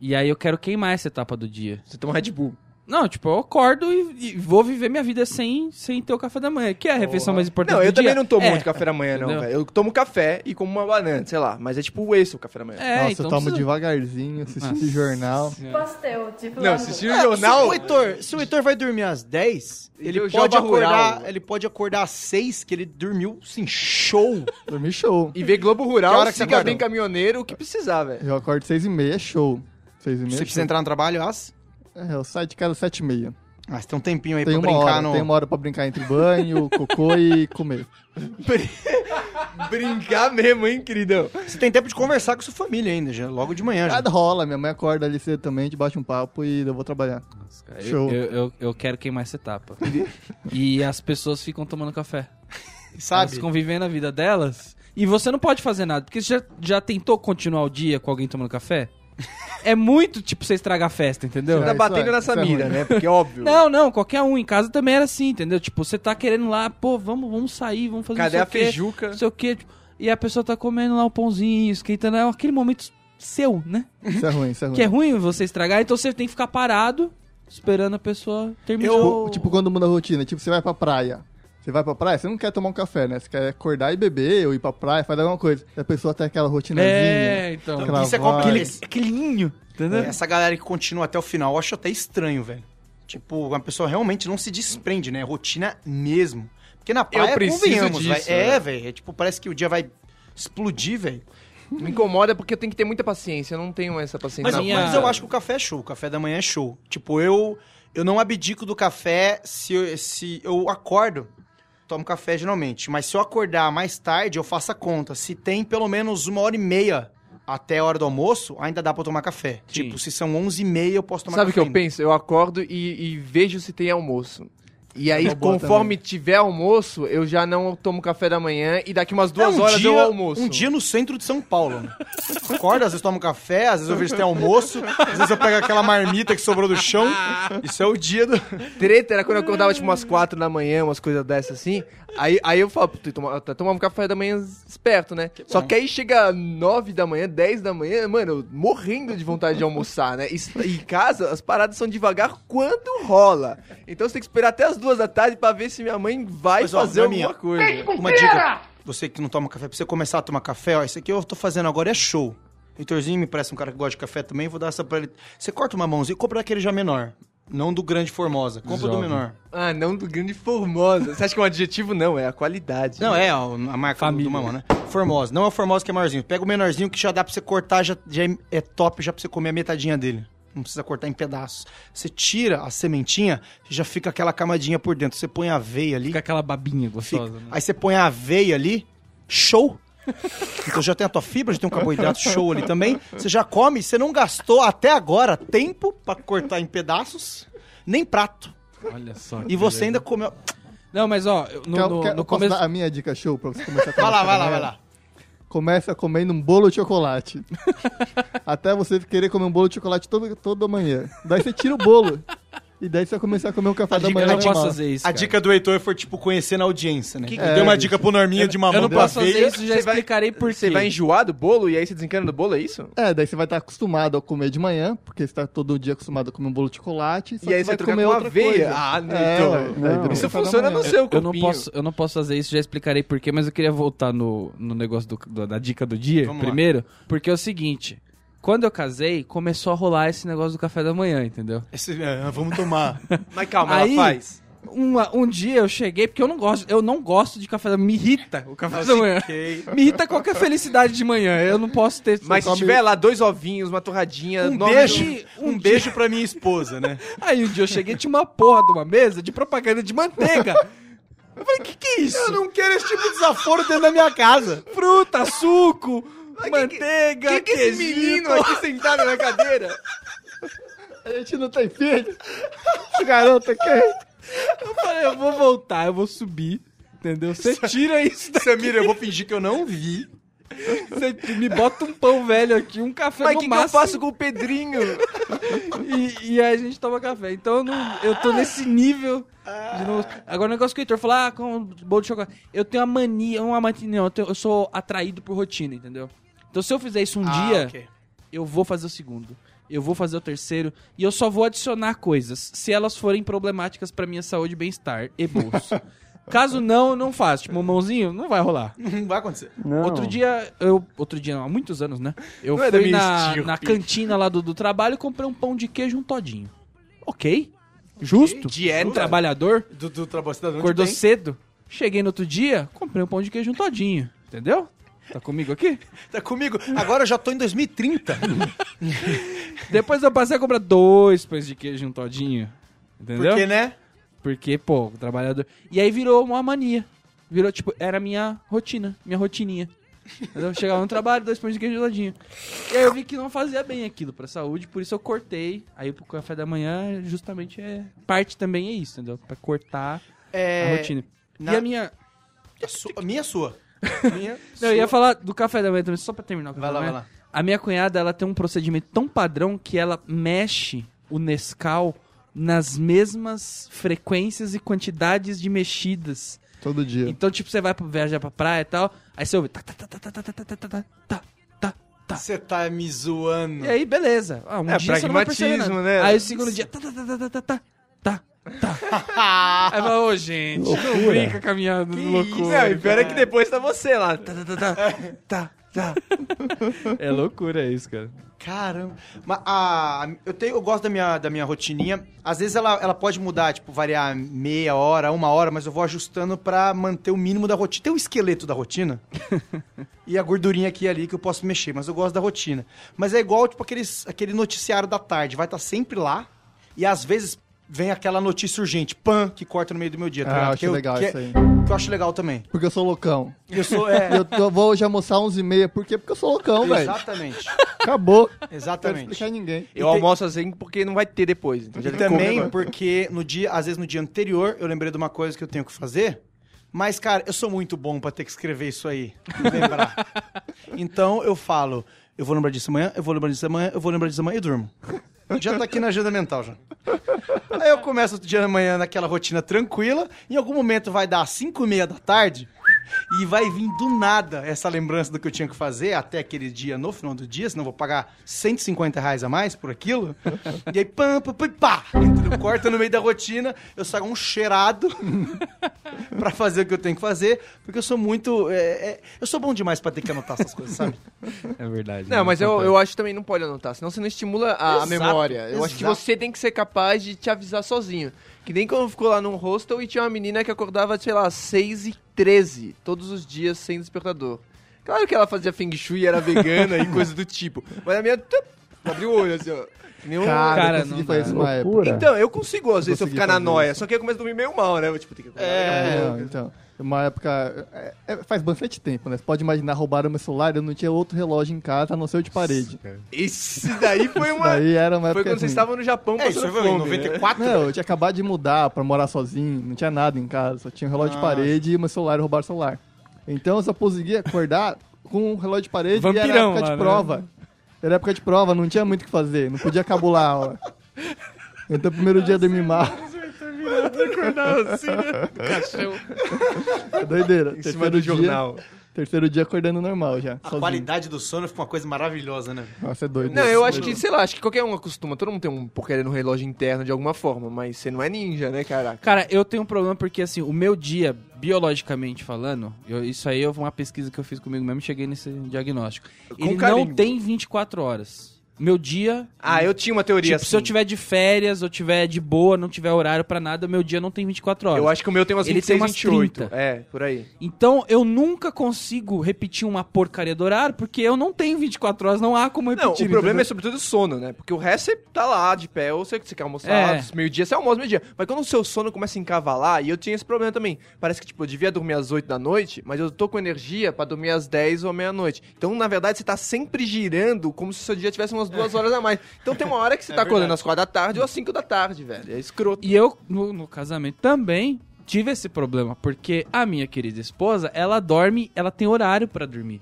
E aí eu quero queimar essa etapa do dia. Você toma Red Bull. Não, tipo, eu acordo e, e vou viver minha vida sem, sem ter o café da manhã, que é a refeição mais importante Não, do eu dia. também não tomo É. muito café da manhã, não, velho. Eu tomo café e como uma banana, sei lá. Mas é tipo esse o café da manhã. É, Nossa, então eu tomo precisa- devagarzinho, assistindo Nossa. jornal. Pastel, tipo. Não, lá assistir no- o É, jornal. Se o, Heitor, se o Heitor vai dormir às 10, ele Ele pode, acordar, rural. ele pode acordar às 6, que ele dormiu, assim, show. Dormi show. E ver Globo Que Rural, hora que você siga acorda? bem caminhoneiro, o que precisar, velho. Eu acordo seis e meia, show. Seis e meia, Você show. precisa entrar no trabalho às... É, eu saio de casa às sete e meia. Ah, você tem um tempinho aí Tem pra uma brincar hora, no... tem uma hora pra brincar entre banho, cocô e comer. Brincar mesmo, hein, queridão? Você tem tempo de conversar com sua família ainda, já, logo de manhã. Já. Nada rola, minha mãe acorda ali cedo também, a gente bate um papo e eu vou trabalhar. Cara, Show. Eu, eu, eu quero queimar essa etapa. e as pessoas ficam tomando café. Elas Sabe? ficam vivendo a vida delas. E você não pode fazer nada. Porque você já, já tentou continuar o dia com alguém tomando café? É muito, tipo, você estragar a festa, entendeu? Você tá isso batendo é- na isso é Samira, ruim. né? Porque óbvio. Não, não, qualquer um. Em casa também era assim, entendeu? Tipo, você tá querendo lá, pô, vamos, vamos sair, vamos fazer Cadê não a quê, feijuca? não sei o quê. tipo, E a pessoa tá comendo lá o pãozinho, esquentando. É aquele momento seu, né? Isso é ruim, isso é ruim. Que é ruim você estragar, então você tem que ficar parado, esperando a pessoa terminar. Tipo, tipo quando muda a rotina, tipo, você vai pra praia. Você vai pra praia, você não quer tomar um café, né? Você quer acordar e beber, ou ir pra praia, fazer alguma coisa. E a pessoa tem aquela rotinazinha. É, então. aquela Isso é complicado. Aquele ninho, entendeu? É, Essa galera que continua até o final, eu acho até estranho, velho. Tipo, uma pessoa realmente não se desprende, né? É rotina mesmo. Porque na praia, preciso convenhamos, disso, vai- É, né? velho. É, tipo, parece que o dia vai explodir, velho. Me incomoda porque eu tenho que ter muita paciência. Eu não tenho essa paciência. Mas, minha- mas eu acho que o café é show. O café da manhã é show. Tipo, eu, eu não abdico do café se eu, se eu acordo. Tomo café geralmente. Mas se eu acordar mais tarde, eu faço a conta. Se tem pelo menos uma hora e meia até a hora do almoço, ainda dá pra eu tomar café. Sim. Tipo, se são onze e meia, eu posso tomar Sabe o que café. eu ainda. penso? Eu acordo e, e vejo se tem almoço. E aí, conforme tiver almoço, eu já não tomo café da manhã e daqui umas duas É, um horas dia, eu almoço. Um dia no centro de São Paulo. Acorda, às vezes tomo café, às vezes eu vejo se tem almoço, às vezes eu pego aquela marmita que sobrou do chão. Isso é o dia do. Treta era quando eu acordava tipo umas quatro da manhã, umas coisas dessas assim. Aí, aí eu falo, "Puta, toma- eu tomava um café da manhã esperto, né? Só que aí chega nove da manhã, dez da manhã, mano, eu morrendo de vontade de almoçar, né? E em casa, as paradas são devagar quando rola. Então você tem que esperar até as duas da tarde pra ver se minha mãe vai Mas, ó, fazer Norminha, alguma coisa. Uma dica. Você que não toma café, pra você começar a tomar café, ó, isso aqui eu tô fazendo agora é show. Heitorzinho me parece um cara que gosta de café também, vou dar essa pra ele. Você corta uma mãozinha, compra daquele já menor. Não do grande Formosa, compra do Jovem. menor. Ah, não do grande Formosa. Você acha que é um adjetivo? Não, é a qualidade. Não, é ó, a marca do, Família. do mamão, né? Formosa. Não é o Formosa que é maiorzinho. Pega o menorzinho que já dá pra você cortar, já, já é- é top já pra você comer a metadinha dele. Não precisa cortar em pedaços. Você tira a sementinha, já fica aquela camadinha por dentro. Você põe a aveia ali. Fica aquela babinha Fica. gostosa, né? Aí você põe a aveia ali, show. Então já tem a tua fibra, já tem um carboidrato show ali também. Você já come, você não gastou até agora tempo pra cortar em pedaços, nem prato. Olha só. E você beleza. ainda comeu. Não, mas ó, no, Quer- no, quer- no começo. a minha dica show pra você começar a Vai lá, vai lá, vai lá. Começa comendo um bolo de chocolate. Até você querer comer um bolo de chocolate todo, toda manhã. Daí você tira o bolo. E daí você vai começar a comer um café A da dica- manhã Eu não posso fazer isso. A cara. dica do Heitor foi, tipo, conhecer na audiência, né? Que- Deu uma É, dica pro Norminha de mamão Eu não posso fazer isso, já Você vai- explicarei por quê. Você vai enjoar do bolo e aí você desencana do bolo, é isso? É, daí você vai estar acostumado a comer de manhã, porque você tá todo dia acostumado a comer um bolo de chocolate. E aí que você vai comer com outra aveia. coisa. Ah, não, É, então. Isso funciona no seu Eu não, posso, eu não posso fazer isso, já explicarei por quê, mas eu queria voltar no, no negócio do, do- da dica do dia Vamos lá. primeiro, porque é o seguinte, quando eu casei, começou a rolar esse negócio do café da manhã, entendeu? Esse- é, vamos tomar. Mas calma, Aí- ela faz. Uma- um dia eu cheguei, porque eu não gosto, eu não gosto de café da manhã, me irrita o café da manhã. Ok. Me irrita qualquer felicidade de manhã, eu não posso ter... Mas se come- tiver lá dois ovinhos, uma torradinha, Um nove- beijo, um um beijo pra minha esposa, né? Aí um dia eu cheguei, tinha uma porra de uma mesa de propaganda de manteiga. Eu falei, que que é isso? Eu não quero esse tipo de desaforo dentro da minha casa. Fruta, suco, manteiga, Quem que é esse menino aqui sentado na cadeira? A gente não tem filho. Esse garoto aqui. Eu falei, eu vou voltar, eu vou subir. Entendeu? Você tira isso daqui. Samira, eu vou fingir que eu não vi. Você me bota um pão velho aqui, um café Mas o no que, que eu máximo. faço com o Pedrinho? E, e aí a gente toma café. Então eu, não- eu tô nesse nível. de não- Agora o negócio que o Heitor falou, ah, com bolo de chocolate. Eu tenho uma mania, uma mania, não, eu, tenho- eu sou atraído por rotina, entendeu? Então se eu fizer isso um dia, Ah, ok. eu vou fazer o segundo. Eu vou fazer o terceiro e eu só vou adicionar coisas se elas forem problemáticas pra minha saúde, bem-estar e bolso. Caso não, eu não faço. Tipo, mãozinho, não vai rolar. Não vai acontecer. Outro dia, eu. Outro dia, não, há muitos anos, né? Eu Não é fui na, estilo, na cantina lá do, do trabalho e comprei um pão de queijo e um todinho. Ok. Justo. Dieta. Um trabalhador. Do, do trabalho cidadão Acordou bem. cedo. Cheguei no outro dia, comprei um pão de queijo e um todinho. Entendeu? Tá comigo aqui? Tá comigo. Agora eu já tô em 2030. Depois eu passei a comprar dois pães de queijo e um todinho. Entendeu? Porque, né? Porque, pô, o trabalhador. E aí virou uma mania. Virou, tipo, era minha rotina, minha rotininha. Entendeu? Chegava no trabalho, dois pães de queijo geladinho. E aí eu vi que não fazia bem aquilo pra saúde, por isso eu cortei. Aí pro café da manhã, justamente é. Parte também é isso, entendeu? Pra cortar É, a rotina. na- E a minha. A sua, a minha sua. Minha Não, eu ia falar do café da manhã também, só pra terminar o café Vai lá, da vai manhã. lá. A minha cunhada, ela tem um procedimento tão padrão que ela mexe o Nescau nas mesmas frequências e quantidades de mexidas. Todo dia. Então, tipo, você vai pra- viajar pra praia e tal, aí você ouve. Tá, tá, tá, tá, tá, tá, tá, tá, tá, tá, tá, tá. Você tá me zoando. E aí, beleza. Ah, um É, dia você não vai perceber pragmatismo, nada. né? Aí o segundo dia. Tá, tá, tá, tá, tá, tá, tá, tá, tá. Aí fala, ô, gente, não brinca com a minha loucura. Não, e pior é que depois tá você lá. Tá, tá, tá, tá, tá, É loucura isso, cara. Caramba. Mas a, eu, tenho, eu gosto da minha, da minha rotininha. Às vezes ela, ela pode mudar, tipo, variar meia hora, uma hora, mas eu vou ajustando pra manter o mínimo da rotina. Tem o esqueleto da rotina e a gordurinha aqui e ali que eu posso mexer, mas eu gosto da rotina. Mas é igual, tipo, aqueles, aquele noticiário da tarde. Vai estar sempre lá e às vezes vem aquela notícia urgente, pan, que corta no meio do meu dia. tá Ah, ligado? acho que eu, legal que, isso aí. que eu acho legal também. Porque eu sou loucão. Eu sou, é... Eu tô- vou hoje almoçar 11h30. Por quê? Porque eu sou loucão, velho. Exatamente. Acabou. Não Exatamente. explicar a ninguém. Eu almoço assim porque não vai ter depois. Então E também porque no dia, às vezes no dia anterior, eu lembrei de uma coisa que eu tenho que fazer. Mas, cara, eu sou muito bom pra ter que escrever isso aí. e Lembrar. então eu falo, eu vou lembrar disso amanhã, eu vou lembrar disso amanhã, eu vou lembrar disso amanhã e durmo. Já tá aqui na agenda mental já. Aí eu começo outro dia da manhã naquela rotina tranquila, em algum momento vai dar 5 e meia da tarde e vai vir do nada essa lembrança do que eu tinha que fazer até aquele dia, no final do dia, senão eu vou pagar 150 reais a mais por aquilo. E aí, pam, pam, pam, pá, corta no meio da rotina, eu saio um cheirado pra fazer o que eu tenho que fazer, porque eu sou muito... é, é, eu sou bom demais pra ter que anotar essas coisas, sabe? É verdade. Não, mas eu, eu acho que também não pode anotar, senão você não estimula a, a Exato, memória. Eu acho que exato. você tem que ser capaz de te avisar sozinho. Que nem quando ficou lá num hostel e tinha uma menina que acordava, sei lá, 6 e 13 todos os dias sem despertador. Claro que ela fazia feng shui, era vegana e coisa do tipo. Mas a minha tup, abriu o olho assim, ó. Que nem um- Cara, Cara, eu consegui fazer isso uma época. Então, eu consigo, às vezes, se eu ficar na noia. Só que eu começo a dormir meio mal, né? Eu, tipo, tenho que acordar É. Não, então. Uma época. é- é- faz bastante tempo, né? Você pode imaginar, roubaram meu celular, eu não tinha outro relógio em casa, a não ser o de parede. Esse daí foi uma... Daí era uma Foi quando vocês assim. estavam no Japão É, isso foi em fome, né? 94. Não, eu tinha acabado de mudar pra morar sozinho, não tinha nada em casa, só tinha um relógio de Nossa. parede e meu celular, roubaram o celular. Então eu só conseguia acordar com um relógio de parede e Vampirão era época lá, de né? Era época de prova, não tinha muito o que fazer, não podia cabular a aula. Então primeiro dia eu dormi mal. É doideira. Em cima do dia, jornal. Terceiro dia acordando normal já. A sozinho. qualidade do sono fica uma coisa maravilhosa, né? Nossa, é doido. Não, eu acho doido. que, sei lá, acho que qualquer um acostuma. Todo mundo tem um porcaria no relógio interno de alguma forma, mas você não é ninja, né, caraca? Cara, eu tenho um problema porque, assim, o meu dia, biologicamente falando, eu- isso aí foi uma pesquisa que eu fiz comigo mesmo e cheguei nesse diagnóstico. Ele não carimbo. tem 24 horas. Meu dia. Ah, eu tinha uma teoria Tipo, assim. se eu tiver de férias, ou tiver de boa, não tiver horário pra nada, meu dia não tem 24 horas. Eu acho que o meu tem umas Ele 26, tem umas 28. 30. É, por aí. Então eu nunca consigo repetir uma porcaria do horário, porque eu não tenho 24 horas, não há como repetir. Não, o problema é sobretudo o sono, né? Porque o resto você tá lá de pé, ou você, você quer almoçar É. meio-dia, você almoça meio-dia. Mas quando o seu sono começa a encavalar, e eu tinha esse problema também. Parece que, tipo, eu devia dormir às 8 da noite, mas eu tô com energia pra dormir às 10 ou meia-noite. Então, na verdade, você tá sempre girando como se o seu dia tivesse umas duas horas a mais. Então tem uma hora que você tá acordando às 4 da tarde ou às 5 da tarde, velho. É escroto. E eu, no, no casamento, também tive esse problema, porque a minha querida esposa, ela dorme, ela tem horário pra dormir.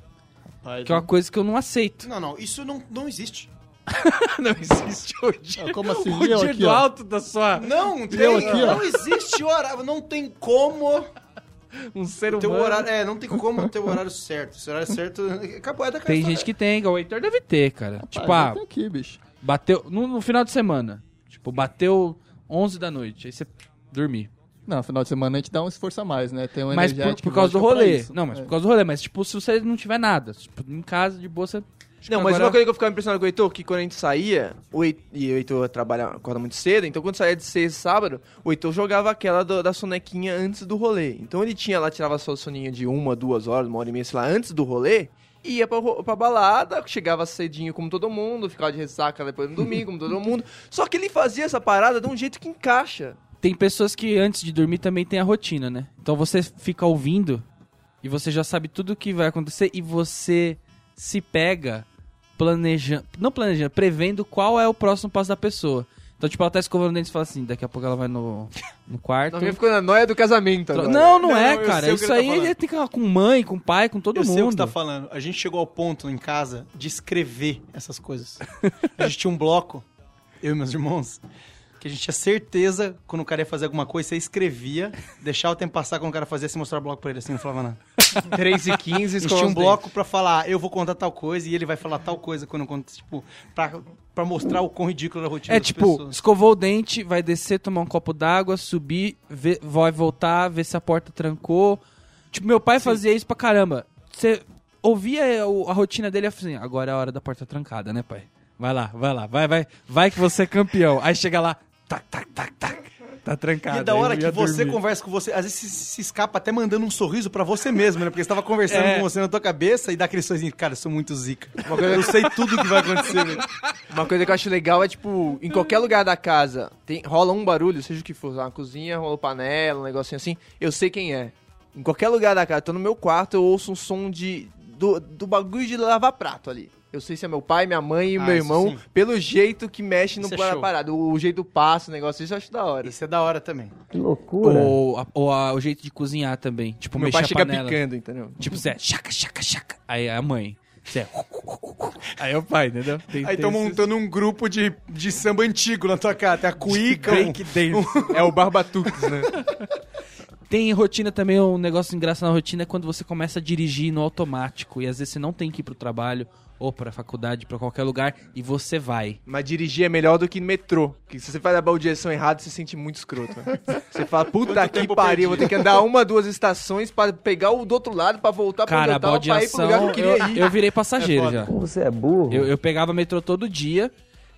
Que é uma coisa que eu não aceito. Não, não, isso não, não existe. não existe hoje. Ah, como assim? O dia aqui, do ó. alto da sua... Não, tem, aqui, ó. não existe horário, não tem como Um ser humano. horário, é, não tem como ter o horário certo. Se o horário certo, acabou é da Tem gente que tem, o Heitor deve ter, cara. tipo, ah, aqui, bicho. bateu no, no final de semana. Tipo, bateu 11 da noite, aí você dormir. Não, final de semana a gente dá um esforço a mais, né? Tem um Mas por, energético por causa do rolê. isso. Não, mas É. por causa do rolê. Mas, tipo, se você não tiver nada, tipo, em casa, de boa, você... Não, mas Agora- uma coisa que eu ficava impressionado com o Heitor, que quando a gente saía, o Heitor, e o Heitor trabalha, acorda muito cedo, então quando saía de sexta e sábado, o Heitor jogava aquela do- da sonequinha antes do rolê. Então ele tinha lá, tirava sua soninha de uma, duas horas, uma hora e meia, sei lá, antes do rolê, e ia pra, pra balada, chegava cedinho como todo mundo, ficava de ressaca depois no domingo, como todo mundo. Só que ele fazia essa parada de um jeito que encaixa. Tem pessoas que antes de dormir também tem a rotina, né? Então você fica ouvindo e você já sabe tudo o que vai acontecer e você se pega planejando, não planejando, prevendo qual é o próximo passo da pessoa. Então, tipo, ela tá escovando o dente e fala assim, daqui a pouco ela vai no, no quarto. Não, minha ficou na noia do casamento agora. Não, não, Não, é, cara. Isso tá aí falando. ele tem que falar com mãe, com pai, com todo Eu mundo. sei o que você tá falando. A gente chegou ao ponto em casa de escrever essas coisas. a gente tinha um bloco, eu e meus irmãos, que a gente tinha certeza quando o cara ia fazer alguma coisa, você escrevia, deixava o tempo passar quando o cara fazia, você mostrava o bloco pra ele assim, não falava nada. 3 e 15, A gente escova tinha um bloco pra falar, eu vou contar tal coisa e ele vai falar tal coisa quando eu conto, tipo, pra, pra mostrar o quão ridículo é a rotina É tipo, pessoas. escovou o dente, vai descer, tomar um copo d'água, subir, ver- vai voltar, ver se a porta trancou. Tipo, meu pai fazia isso pra caramba. Você ouvia o- a rotina dele e assim, agora é a hora da porta trancada, né, pai? Vai lá, vai lá, vai, vai, vai que você é campeão. Aí chega lá, tac, tac, tac, tac, tá trancado. E da hora que você dormir. conversa com você, às vezes se, se escapa até mandando um sorriso pra você mesmo, né? Porque você tava conversando É. com você na tua cabeça e dá aquele sorrisinho, cara, eu sou muito zica. Eu sei tudo que vai acontecer, velho. Uma coisa que eu acho legal é, tipo, em qualquer lugar da casa, tem, rola um barulho, seja o que for, uma cozinha, rola panela, um negocinho assim, eu sei quem é. Em qualquer lugar da casa, tô no meu quarto, eu ouço um som de do, do bagulho de lavar prato ali. Eu sei se é meu pai, minha mãe e Ah, meu irmão, sim. pelo jeito que mexe no é parado, o jeito passa, o negócio, isso eu acho da hora. Isso é da hora também. Ou, a- ou a- o jeito de cozinhar também. Tipo, meu mexer pai a chega panela. picando, entendeu? Tipo, você é chaca, chaca, chaca. Aí é a mãe. Você é... Aí é o pai, entendeu? Tem- Aí tem tô esses- montando um grupo de, de samba antigo na tua casa. Tem a cuíca, um- dance. É o Barbatuques, né? Tem rotina também, um negócio engraçado na rotina é quando você começa a dirigir no automático e às vezes você não tem que ir pro trabalho ou pra faculdade, pra qualquer lugar e você vai. Mas dirigir é melhor do que no metrô. Porque se você faz a baldiação errada, você se sente muito escroto. né? Você fala, puta Quanto que pariu, perdi? vou ter que andar uma, duas estações pra pegar o do outro lado, pra voltar pra onde Cara, a eu tava, pra ir pro baldeação, lugar que eu queria ir. eu virei passageiro É já. Como você é burro. Eu, eu pegava metrô todo dia.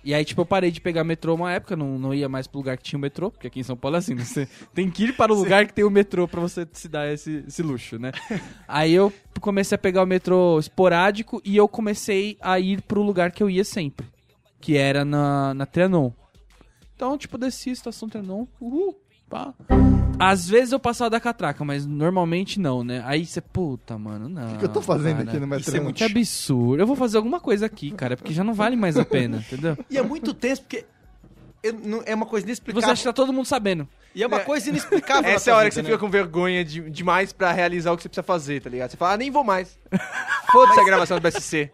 E aí, tipo, eu parei de pegar metrô uma época, não, não ia mais pro lugar que tinha o metrô, porque aqui em São Paulo é assim, né? Você tem que ir para o lugar que tem o metrô pra você se dar esse, esse luxo, né? Aí eu comecei a pegar o metrô esporádico e eu comecei a ir pro lugar que eu ia sempre, que era na, na Trianon. Então, tipo, desci a estação Trianon, uhul, pá. Às vezes eu passava da catraca, mas normalmente não, né? Aí você, puta, mano, não. O que eu tô fazendo cara. aqui no isso é metrô? muito Que absurdo. Eu vou fazer alguma coisa aqui, cara, porque já não vale mais a pena, entendeu? E é muito tenso, porque eu- não- é uma coisa inexplicável. você acha que tá todo mundo sabendo. E é uma coisa inexplicável. Essa é a hora que você vida, né? fica com vergonha de- demais pra realizar o que você precisa fazer, tá ligado? Você fala, ah, nem vou mais. Foda-se a gravação do BSC.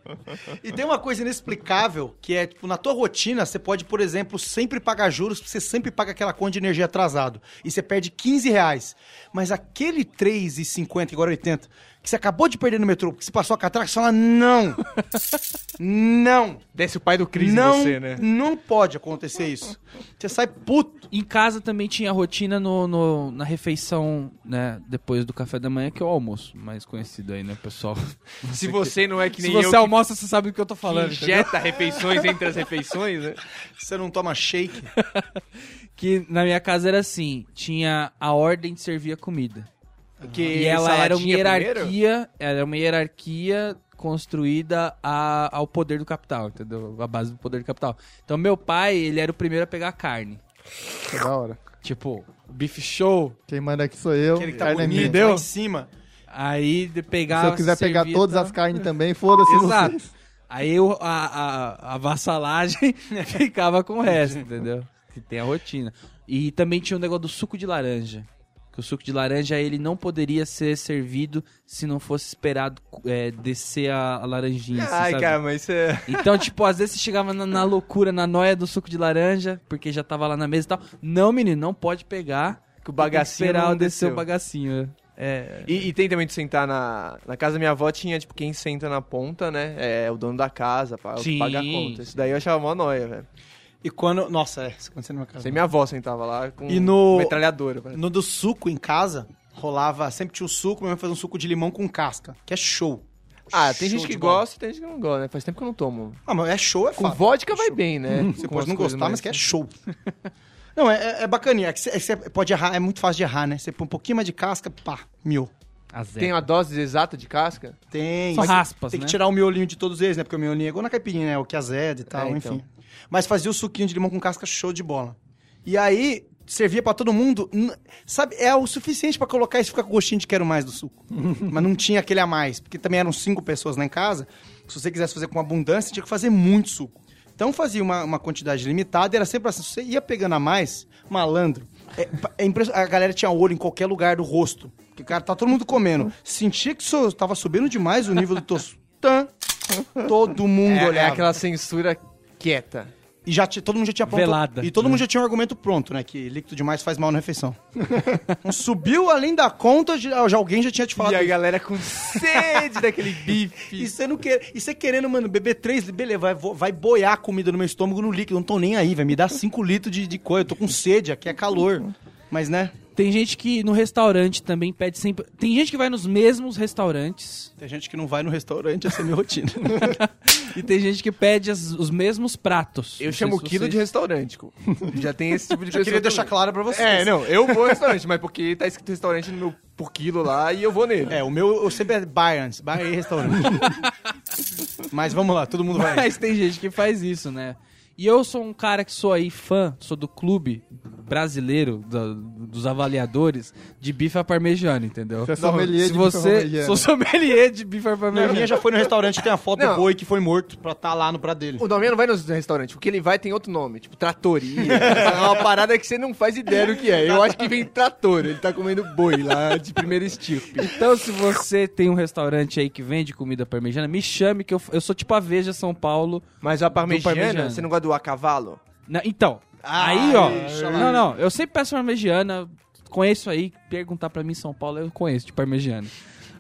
E tem uma coisa inexplicável, que é, tipo, na tua rotina, você pode, por exemplo, sempre pagar juros, porque você sempre paga aquela conta de energia atrasado. E você perde 15 reais. Mas aquele 3,50, agora 80, que você acabou de perder no metrô, porque você passou a catraca, você fala, não! não! Desce o pai do Cris não, em você, né? não pode acontecer isso. Você sai puto. Em casa também tinha rotina no, no- na refeição, né? Depois do café da manhã, que é o almoço, mais conhecido aí, né, pessoal? Se você não é que Se nem eu você que almoça, você sabe do que eu tô falando. que entendeu? injeta refeições entre as refeições, né? Você não toma shake. Que na minha casa era assim: tinha a ordem de servir a comida. Porque E ela era uma primeiro? hierarquia, era uma hierarquia construída a- ao poder do capital, entendeu? A base do poder do capital. Então meu pai, ele era o primeiro a pegar a carne. Que da hora. Tipo, beef show. Quem manda aqui sou eu. Aquele que tá carne é bonito minha. lá em cima. Aí de pegar. Se eu quiser pegar todas tá? as carnes também, foda-se Exato. vocês. Aí o- a, a, a vassalagem ficava com o resto, entendeu? Que tem a rotina. E também tinha o negócio do suco de laranja. Que o suco de laranja ele não poderia ser servido se não fosse esperado é, descer a, a laranjinha. assim, Ai, sabe? cara, mas isso é... Então, tipo, às vezes você chegava na, na loucura, na noia do suco de laranja, porque já tava lá na mesa e tal. Não, menino, não pode pegar. Que o bagacinho Esperar descer desceu. o bagacinho. É. E, e tem também de sentar na... Na casa da minha avó tinha, tipo, quem senta na ponta, né? É o dono da casa, pra Sim. pagar a conta. Isso daí eu achava mó noia, velho. E quando. Nossa, é, isso aconteceu na minha casa. Sei minha avó sentava lá com E no- metralhadora. velho. No do suco em casa, rolava. Sempre tinha o suco, mas fazer um suco de limão com casca, que é show. Ah, tem Show gente que gosta e tem gente que não gosta, né? Faz tempo que eu não tomo. Ah, mas é show, é Com fato. vodka É vai show. bem, né? Você Com pode não gostar, mas que é show. Não, é, é, é bacaninha. É que você, é que você pode errar, é muito fácil de errar, né? Você põe um pouquinho mais de casca, pá, mil. Tem uma dose exata de casca? Tem. São raspas, Tem né? que tirar o miolinho de todos eles, né? Porque o miolinho é igual na caipirinha, né? O que azeda e tal, É, então. enfim. Mas fazia o suquinho de limão com casca show de bola. E aí, servia pra todo mundo. Sabe, é o suficiente pra colocar e ficar com gostinho de quero mais do suco. Mas não tinha aquele a mais, porque também eram cinco pessoas lá em casa. Se você quisesse fazer com abundância, tinha que fazer muito suco. Então fazia uma, uma quantidade limitada e era sempre assim. Se você ia pegando a mais, malandro. É, é impression- A galera tinha olho em qualquer lugar do rosto. Porque, cara, tá todo mundo comendo. Sentia que isso tava subindo demais o nível do tosto. Tã. Todo mundo É, é olhava. aquela censura quieta. E já todo mundo já tinha pronto. Velada. E todo mundo já tinha um argumento pronto, né? Que líquido demais faz mal na refeição. Subiu além da conta, já, já alguém já tinha te falado. E a isso. galera com sede daquele bife. E você não quer. E você querendo, mano, beber 3 beleza, vai, vai boiar a comida no meu estômago no líquido. Eu não tô nem aí, vai me dar 5 litros de, de coisa. Eu tô com sede, aqui é calor. Mas, né? Tem gente que no restaurante também pede sempre. Tem gente que vai nos mesmos restaurantes. Tem gente que não vai no restaurante, essa é a minha rotina. E tem gente que pede as- os mesmos pratos. Eu Não chamo se quilo de vocês- restaurante. co. Já tem esse tipo de Eu pessoa queria deixar também. claro pra vocês. É, não, eu vou ao restaurante, mas porque tá escrito restaurante no meu por quilo lá e eu vou nele. É, o meu eu sempre é antes, bar e restaurante. Mas vamos lá, todo mundo vai. Mas tem gente que faz isso, né? E eu sou um cara que sou aí fã, sou do clube brasileiro, da- dos avaliadores, de bife à parmegiana, entendeu? Você é sommelier Se de você. Sou sommelier de bife à Não, a parmegiana. minha já foi no restaurante tem a foto Não. do boi que foi morto pra estar lá no prato dele. O Dalminha não vai nos restaurantes, porque ele vai tem outro nome, tipo tratoria. é uma parada que você não faz ideia do que é. Eu acho que vem trator, ele tá comendo boi lá de primeiro estirpe. Então, se você tem um restaurante aí que vende comida parmegiana, me chame que eu, eu sou tipo a Veja São Paulo. Mas a parmegiana, parmegiana. você não gosta do a cavalo? Na- então, aí, ó. Não, não, eu sempre peço parmegiana, conheço aí, perguntar pra mim em São Paulo, eu conheço de parmegiana.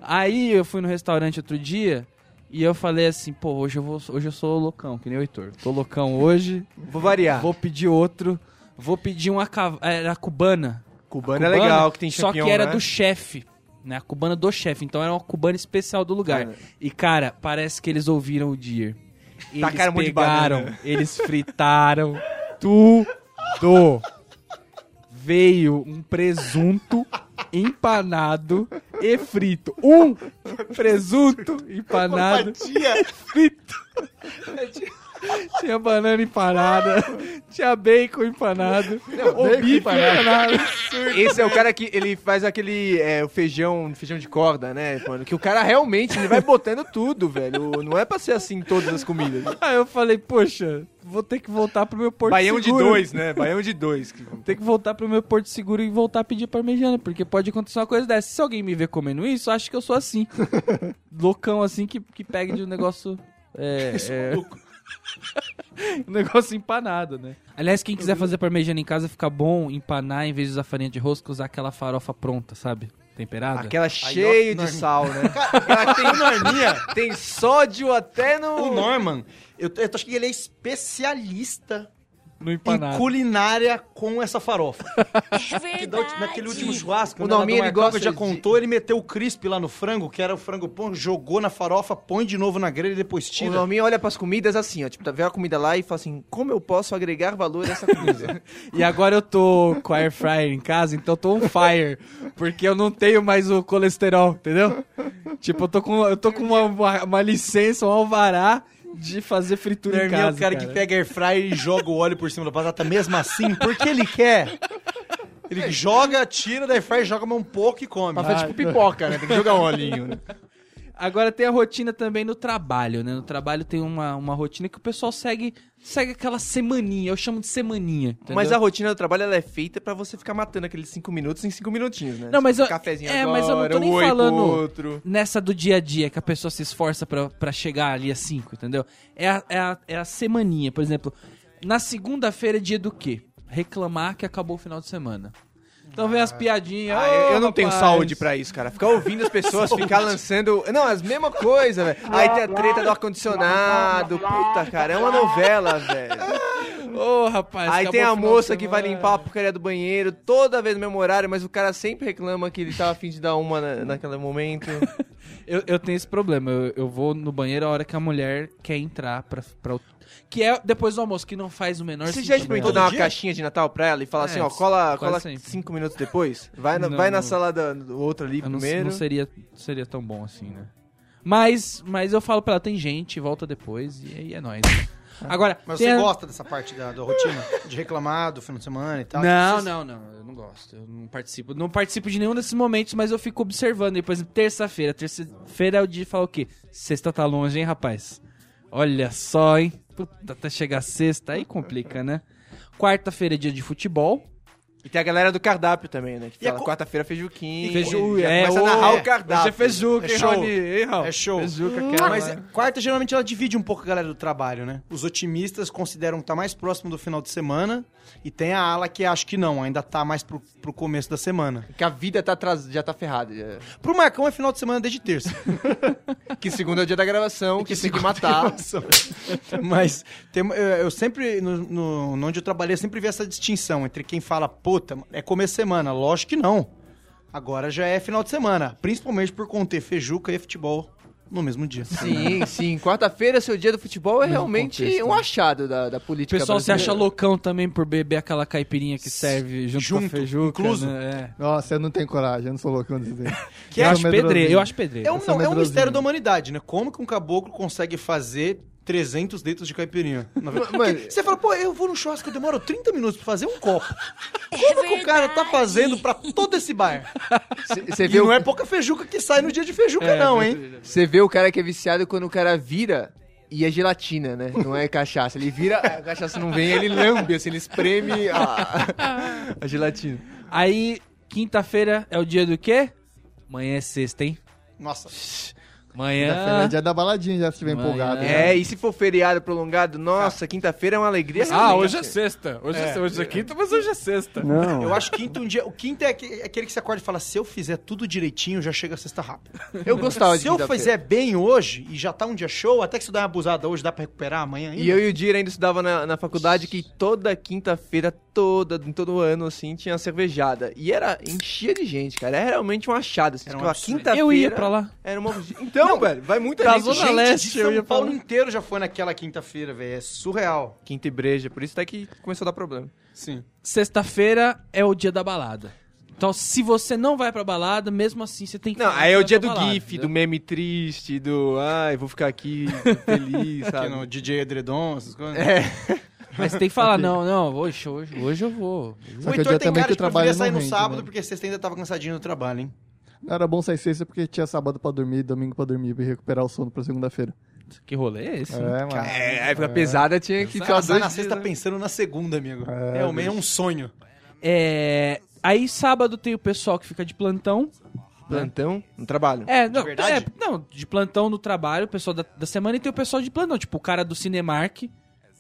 Aí eu fui no restaurante outro dia e eu falei assim, pô, hoje eu, vou, hoje eu sou loucão, que nem o Heitor. Tô loucão hoje, Vou variar. vou pedir outro, vou pedir uma era cubana. Cubana é legal, que tem Só champignon, que era né? do chefe. Né, a cubana do chefe, então era uma cubana especial do lugar. Cara. E cara, parece que eles ouviram o Deer. Eles Tacaram de pegaram, banana. eles fritaram tudo. Veio um presunto empanado e frito. Um presunto empanado frito. Tinha banana empanada, tinha bacon empanado, o bacon bife empanado. empanado. Esse é o cara que ele faz aquele é, o feijão, feijão de corda, né, mano? Que o cara realmente ele vai botando tudo, velho. Não é pra ser assim em todas as comidas. Aí eu falei, poxa, vou ter que voltar pro meu porto Baião de seguro. dois, né? Baião de dois. Tem que voltar pro meu porto seguro e voltar a pedir parmegiana, porque pode acontecer uma coisa dessa. Se alguém me ver comendo isso, acha que eu sou assim. Loucão assim que, que pega de um negócio. É, é... um negócio empanado, né? Aliás, quem quiser fazer parmegiana em casa, fica bom empanar em vez de usar farinha de rosca, usar aquela farofa pronta, sabe? Temperada. Aquela cheia de sal, né? Que tem, Norminha, tem sódio até no... o Norman, eu, eu acho que ele é especialista No em empanado. culinária com essa farofa. É verdade. naquele último churrasco, O né, Norminha, ele gosta já de- contou, ele meteu o crisp lá no frango, que era o frango pão, jogou na farofa, põe de novo na grelha e depois O tira. Norminha olha pras comidas assim, ó. Tipo, tá vendo a comida lá e fala assim, como eu posso agregar valor a essa comida? E agora eu tô com air fryer em casa, então eu tô on fire. Porque eu não tenho mais o colesterol, entendeu? Tipo, eu tô com, eu tô com uma, uma, uma licença, um alvará de fazer fritura em Norminha casa. é o cara, que pega air fryer e joga o óleo por cima da batata mesmo assim, porque ele quer. Ele joga, tira da air fryer, joga mais um pouco e come. pra fazer tipo pipoca, né? Tem que jogar um olhinho, né? Agora tem a rotina também no trabalho, né? No trabalho tem uma, uma rotina que o pessoal segue, segue aquela semaninha. Eu chamo de semaninha. entendeu? Mas a rotina do trabalho ela é feita pra você ficar matando aqueles cinco minutos em cinco minutinhos, né? Não, mas Tipo, eu- cafezinho é, agora, mas eu não tô nem falando- outro. nessa do dia a dia que a pessoa se esforça pra, pra chegar ali às 5, entendeu? É a, é, a, é a semaninha, por exemplo. Na segunda-feira é dia do quê? Reclamar que acabou o final de semana. Então vem as piadinhas. Ah, "Ô, eu, eu não tenho rapaz." saúde pra isso, cara. Ficar ouvindo as pessoas, ficar lançando. Não, as mesmas coisas, velho. Aí tem a treta do ar-condicionado. Puta, cara, é uma novela, velho. Ô, rapaz. Aí tem a moça que vai limpar a porcaria do banheiro toda vez no mesmo horário, mas o cara sempre reclama que ele tava afim de dar uma na, naquele momento. Eu, eu tenho esse problema. Eu, eu vou no banheiro a hora que a mulher quer entrar pra. pra o- que é depois do almoço, que não faz o menor Você sentido. já experimentou Todo dar uma caixinha de Natal pra ela e falar É, assim, ó, cola, cola sempre. cinco minutos depois? Vai na, Não, vai na não. sala da, do outro ali Eu não, primeiro. não seria, seria tão bom assim, né? Mas, mas eu falo pra ela, tem gente, volta depois e aí é nóis. Agora, Mas você a- gosta dessa parte da, da rotina? De reclamar do final de semana e tal? Não, Vocês- não, não, eu não gosto. Eu não participo. Não participo de nenhum desses momentos, mas eu fico observando. E, por exemplo, terça-feira. Terça-feira é o dia de falar o quê? Sexta tá longe, hein, rapaz? Olha só, hein? Puta, até chegar sexta, aí complica, né? Quarta-feira é dia de futebol. E tem a galera do cardápio também, né? Que E a fala, co- quarta-feira feijuquinha. Feijo, já é, começa a ô, narrar é, o cardápio. Hoje é feijuca, É hein, show. Rony? Hein, Raul? É show. Feijuca, aquela Mas lá. quarta, geralmente, ela divide um pouco a galera do trabalho, né? Os otimistas consideram que tá mais próximo do final de semana e tem a ala que acha que não, ainda tá mais pro, pro começo da semana. Que a vida tá já tá ferrada. já. Pro Marcão é final de semana desde terça. Que segundo é o dia da gravação, que tem que matar. Mas tem- eu, eu sempre, no, no- onde eu trabalhei, eu sempre vi essa distinção entre quem fala, puta, é começo de semana. Lógico que não. Agora já é final de semana. Principalmente por conter feijuca e futebol no mesmo dia. Sim, sim. Quarta-feira, seu dia do futebol, é Mesmo realmente contexto, um né? achado da, da O política pessoal se acha loucão também por beber aquela caipirinha que serve junto, com a Junto, feijuca. incluso. Né? Nossa, eu não tenho coragem, eu não sou loucão desse jeito. É. Eu, Eu acho pedreiro, eu acho pedreiro. É um, Eu sou não, é um medrosinho. mistério da humanidade, né? Como que um caboclo consegue fazer 300 litros de caipirinha? Na verdade. Porque Você fala, pô, eu vou no churrasco, eu demoro 30 minutos pra fazer um copo. Como que o cara tá fazendo pra todo esse bar? Você E vê, não o- é pouca feijuca que sai no dia de feijuca, É, não, mas- hein? você vê o cara que é viciado quando o cara vira e é gelatina, né? Não é cachaça. Ele vira, a cachaça não vem, ele lambe, assim, ele espreme a, a gelatina. Aí, quinta-feira é o dia do quê? Amanhã é sexta, hein? Nossa. Amanhã. é dia da baladinha, já se estiver Amanhã. empolgado. né? É, e se for feriado prolongado, nossa, quinta-feira é uma alegria. Ah, realmente. hoje é sexta. Hoje é, É. hoje é quinta, mas hoje é sexta. Não. Eu acho quinto um dia. O quinto é é aquele que você acorda e fala: se eu fizer tudo direitinho, já chega a sexta rápido. Eu gostava de Se eu fizer bem hoje e já tá um dia show, até que se eu der uma abusada hoje, dá pra recuperar amanhã ainda. E eu e o Dira ainda estudava na, na faculdade que toda quinta-feira, toda, em todo ano, assim, tinha cervejada. E era, enchia de gente, cara. Era realmente um achado. Assim, Era um tipo, a absurdo. quinta-feira... Eu ia pra lá. Era uma... Então, velho, vai muita Da gente. Zona Gente, Leste, de eu São ia Paulo falar. inteiro já foi naquela quinta-feira, velho. É surreal. Quinta e breja, por isso até que começou a dar problema. Sim. Sexta-feira é o dia da balada. Então, se você não vai pra balada, mesmo assim você tem que Não, aí é o dia do balada, GIF, entendeu? do meme triste, do... Ai, vou ficar aqui feliz, Aqui sabe? no DJ Edredon, essas coisas. É. Mas você tem que falar, não, não, hoje, hoje, hoje eu vou. Só O que o Heitor tem também cara que o de preferir trabalho sair não no sábado, né? porque sexta ainda tava cansadinho no trabalho, hein? Não era bom sair sexta porque tinha sábado pra dormir, domingo pra dormir e recuperar o sono pra segunda-feira. Que rolê é esse? É, mano. É, a época pesada tinha que ficar dois na dias, sexta né? pensando na segunda, amigo. É, É, o meio é um sonho. É, Aí sábado tem o pessoal que fica de plantão. Plantão, no trabalho. É, não, verdade? é, não, de plantão no trabalho, o pessoal da, da semana e tem o pessoal de plantão, tipo o cara do Cinemark,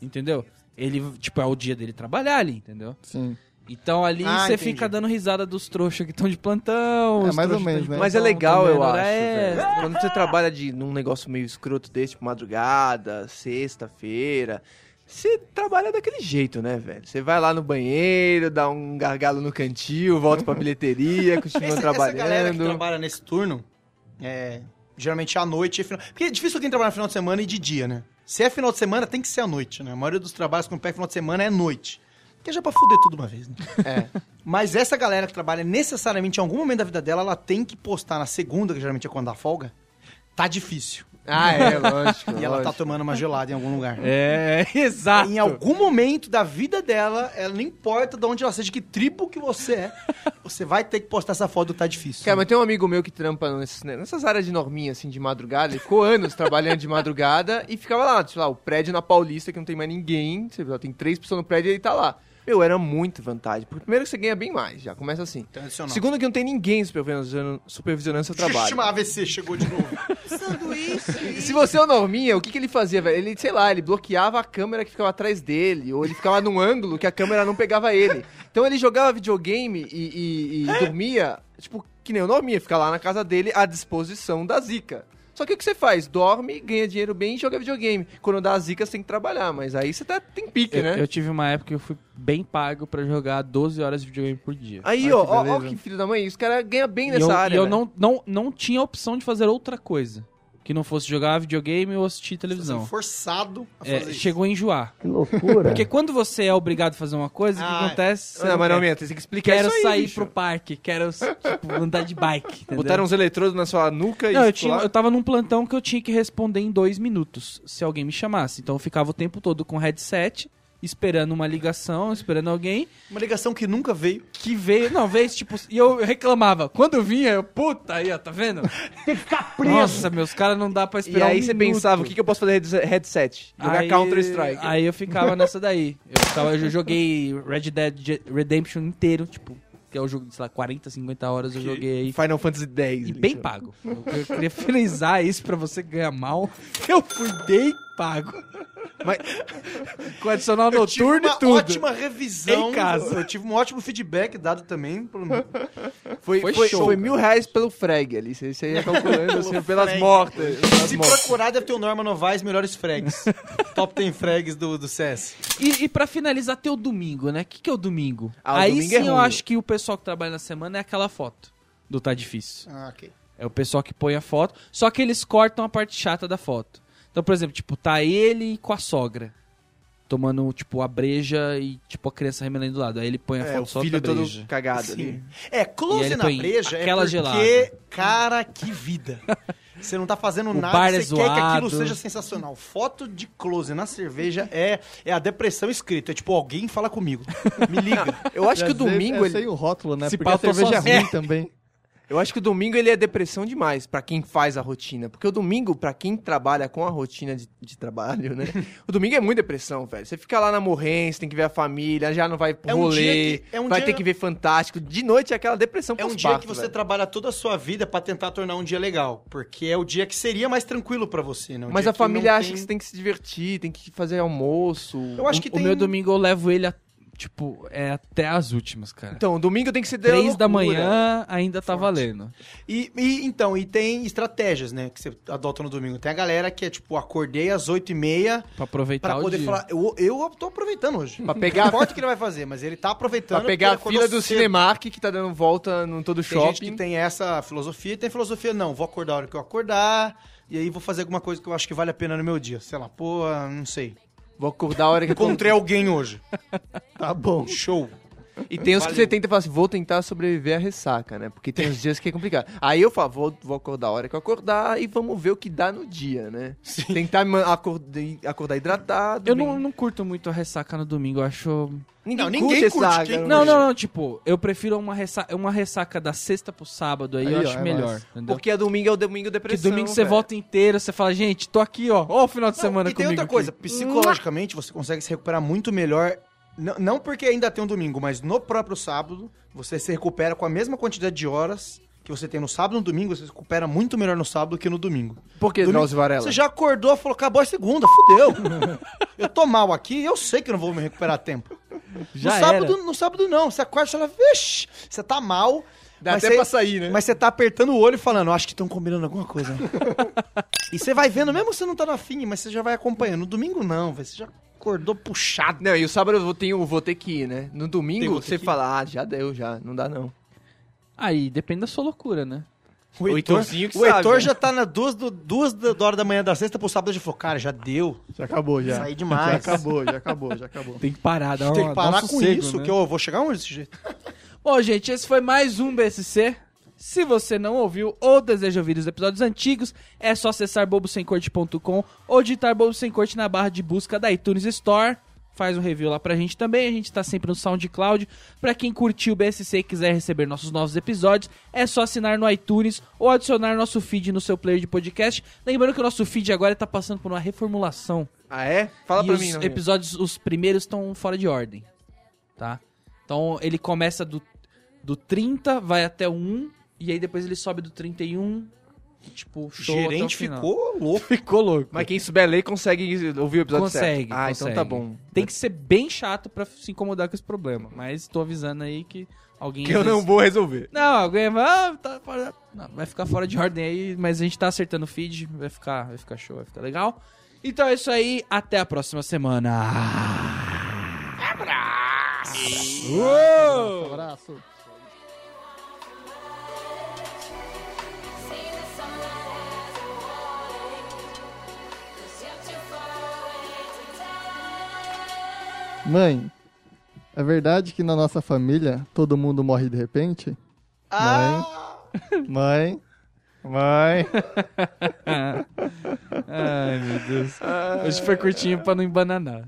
entendeu? Ele, tipo, é o dia dele trabalhar ali, entendeu? Sim. Então ali Ah, você entendi. fica dando risada dos trouxas que estão de plantão. É, mais ou menos, né? Mas é legal, eu acho. extra. velho. Quando você trabalha de, num negócio meio escroto desse, tipo madrugada, sexta-feira, você trabalha daquele jeito, né, velho? Você vai lá no banheiro, dá um gargalo no cantil, volta pra bilheteria, continua Essa, essa galera que trabalhando. trabalha nesse turno, é, geralmente à noite e final... Porque é difícil alguém trabalhar no final de semana e de dia, né? Se é final de semana, tem que ser à noite, né? A maioria dos trabalhos com pé final de semana é noite. Que é já pra fuder tudo uma vez, né? É. Mas essa galera que trabalha necessariamente em algum momento da vida dela, ela tem que postar na segunda, que geralmente é quando dá folga, tá difícil. Ah, é, lógico. E ela tá lógico. tomando uma gelada em algum lugar. É, exato. Em algum momento da vida dela, ela não importa de onde ela seja, de que tribo que você é, você vai ter que postar essa foto do tá difícil. Cara, mas tem um amigo meu que trampa nesses- né, nessas áreas de norminha, assim, de madrugada. Ele ficou anos trabalhando de madrugada e ficava lá, sei lá, o prédio na Paulista, que não tem mais ninguém. Você vê, tem três pessoas no prédio e ele tá lá. Meu, era muito vantagem. Porque primeiro que você ganha bem mais, já começa assim. Tradicional. Segundo que não tem ninguém supervisionando, supervisionando seu trabalho. Chama AVC, chegou de novo. E se você é o Norminha, o que, que ele fazia, velho? Ele, sei lá, ele bloqueava a câmera que ficava atrás dele, ou ele ficava num ângulo que a câmera não pegava ele. Então ele jogava videogame e, e- e dormia, tipo, que nem o Norminha, fica lá na casa dele à disposição da Zica. Só que o que você faz? Dorme, ganha dinheiro bem e joga videogame. Quando dá a zica, você tem que trabalhar, mas aí você tá, tem pique, Eu, né? eu tive uma época que eu fui bem pago pra jogar 12 horas de videogame por dia. Aí, Olha ó, que ó, ó que filho da mãe, os caras ganham bem E nessa eu, área. e eu velho. não, não, não tinha opção de fazer outra coisa. Que não fosse jogar videogame ou assistir televisão. Forçado a É, fazer isso. chegou a enjoar. Que loucura. Porque quando você é obrigado a fazer uma coisa, o Ah, que acontece? Você Não, mas não, minha, tem que explicar Quero isso aí, sair bicho. pro parque, quero tipo, andar de bike. entendeu? Botaram uns eletrodos na sua nuca e... Não, eu, tinha, eu tava num plantão que eu tinha que responder em dois minutos, se alguém me chamasse. Então eu ficava o tempo todo com headset, esperando uma ligação, esperando alguém Uma ligação que nunca veio. que veio. Não, veio tipo. E eu reclamava. Quando eu vinha, eu, puta aí, ó, tá vendo? Tem que ficar preso. Nossa, meus caras não dá pra E esperar aí um você minuto. pensava, o que, que eu posso fazer de headset? Jogar Aí- Counter-Strike. Aí eu ficava nessa daí. Eu, ficava, eu joguei Red Dead Redemption inteiro, tipo, que é o jogo de, sei lá, 40, 50 horas eu joguei aí. Final Fantasy X. E bem pago. Eu, eu queria frisar isso pra você ganhar mal. Eu fui bem pago. Mas- Com adicional Eu noturno uma e tudo. ótima revisão. Em casa. Eu tive um ótimo feedback dado também. Pelo... Foi, Foi foi, show, foi cara. mil reais pelo freg ali. Você você ia calculando assim, pelas mortas. pelas Se mortas. procurar, deve ter o Norma Novaes melhores frags. Top 10 frags do, do CS. E, e pra finalizar, tem o domingo, né? O que, que é o domingo? Ah, o Aí domingo sim é eu acho que o pessoal que trabalha na semana é aquela foto do Tá Difícil. Ah, ok. É o pessoal que põe a foto, só que eles cortam a parte chata da foto. Então, por exemplo, tipo, tá ele com a sogra. Tomando, tipo, a breja e, tipo, a criança remelando do lado. Aí ele põe a É, foto só filho da todo breja. cagado Sim. ali. É, close na põe breja é aquela porque, gelada. cara, que vida. Você não tá fazendo O nada, bar você é quer que aquilo seja sensacional. Foto de close na cerveja é, é a depressão escrita. É tipo, alguém fala comigo. Me liga. Eu acho E que o domingo É ele, sem o rótulo, né? Se Porque a eu cerveja é ruim também. Eu acho que o domingo ele é depressão demais pra quem faz a rotina. Porque o domingo, pra quem trabalha com a rotina de, de trabalho, né? o domingo é muito depressão, velho. Você fica lá na morrência, tem que ver a família, já não vai pro É um rolê, dia que- é um vai dia- ter que ver Fantástico. De noite é aquela depressão É um dia que você trabalha toda a sua vida pra tentar tornar um dia legal. Porque é o dia que seria mais tranquilo pra você, né? Um Mas a família acha que você tem que se divertir, tem que fazer almoço. Eu acho que o, tem... o meu domingo eu levo ele, a, tipo, é até as últimas, cara. Então, domingo tem que ser Três da manhã ainda tá valendo. E, e, então, e tem estratégias, né? Que você adota no domingo. Tem a galera que é tipo, acordei às 8 e meia Pra aproveitar pra o poder dia. falar. Eu, eu tô aproveitando hoje. Pra pegar- Não importa o que ele vai fazer, mas ele tá aproveitando. Pra pegar a fila do cedo. Cinemark que tá dando volta no todo Tem gente shopping. que tem essa filosofia e tem filosofia, não, vou acordar a hora que eu acordar. E aí vou fazer alguma coisa que eu acho que vale a pena no meu dia. Sei lá, pô, não sei. Vou acordar a hora que eu Encontrei alguém hoje. Tá bom. Show. E tem os que você tenta falar assim, vou tentar sobreviver à ressaca, né? Porque tem uns dias que é complicado. Aí eu falo, vou, vou acordar a hora que eu acordar e vamos ver o que dá no dia, né? Tentar ma- acordar, acordar hidratado. Eu bem- não, não curto muito a ressaca no domingo, eu acho... Ninguém, Não, ninguém curte curte, ressaca, quem né? Não, não, não, tipo, eu prefiro uma ressaca, uma ressaca da sexta pro sábado aí, Aí, eu ó, acho é melhor? Porque a domingo é o domingo depressão. domingo você volta inteiro, você fala, gente, tô aqui, ó, ó o final de Não, semana e tem comigo outra coisa, aqui. psicologicamente você consegue se recuperar muito melhor. Não, não porque ainda tem um domingo, mas no próprio sábado, você se recupera com a mesma quantidade de horas que você tem no sábado e no domingo, você se recupera muito melhor no sábado que no domingo. Por que, Domingo, Drauzio Varela? Você já acordou, falou, acabou a segunda, fudeu. eu tô mal aqui, eu sei que não vou me recuperar a tempo. Já no, sábado, era. no sábado não, você acorda e fala, vixe, você tá mal. Dá até você- pra sair, né? Mas você tá apertando o olho e falando, acho que estão combinando alguma coisa. e você vai vendo, mesmo você não tá na fim, mas você já vai acompanhando. No domingo não, você já acordou puxado. Não, e o sábado eu vou, tenho, vou ter que ir, né? No Tem domingo ter você que fala, ah, já deu, já, não dá não. Aí, depende da sua loucura, né? O O Heitor, Heitorzinho que o Heitor sabe, né? já tá na duas, do, duas da da hora da manhã da sexta pro sábado, já falou, cara, já deu. Já acabou, já. Saí demais. Já acabou, já acabou, já acabou. Tem que parar, dá Tem uma- que dá um parar com sossego, isso, né? que eu vou chegar onde desse jeito? Bom, gente, esse foi mais um BSC. Se você não ouviu ou deseja ouvir os episódios antigos, é só acessar bobosemcorte.com ou digitar Bobo Sem Corte na barra de busca da iTunes Store. Faz um review lá pra gente também. A gente tá sempre no SoundCloud. Pra quem curtiu o BSC e quiser receber nossos novos episódios, é só assinar no iTunes ou adicionar nosso feed no seu player de podcast. Lembrando que o nosso feed agora tá passando por uma reformulação. Ah, é? Fala e pra os mim, não. episódios, os primeiros estão fora de ordem, tá? Então ele começa do, do 30, vai até o 1, e aí depois ele sobe do 31, e, tipo, show gerente ficou louco. ficou louco. Mas quem souber ler consegue ouvir o episódio consegue, certo. Ah, consegue. então tá bom. Tem que ser bem chato pra se incomodar com esse problema, mas tô avisando aí que alguém... Que eu não vou resolver. Não, alguém vai... Ah, tá fora... Não, vai ficar fora de ordem aí, mas a gente tá acertando o feed, vai ficar, vai ficar show, vai ficar legal. Então é isso aí, até a próxima semana. Um abraço. See Mãe, é verdade que na nossa família todo mundo morre de repente? Ah, Mãe? Mãe? Ai, meu Deus. Hoje foi curtinho pra não embananar.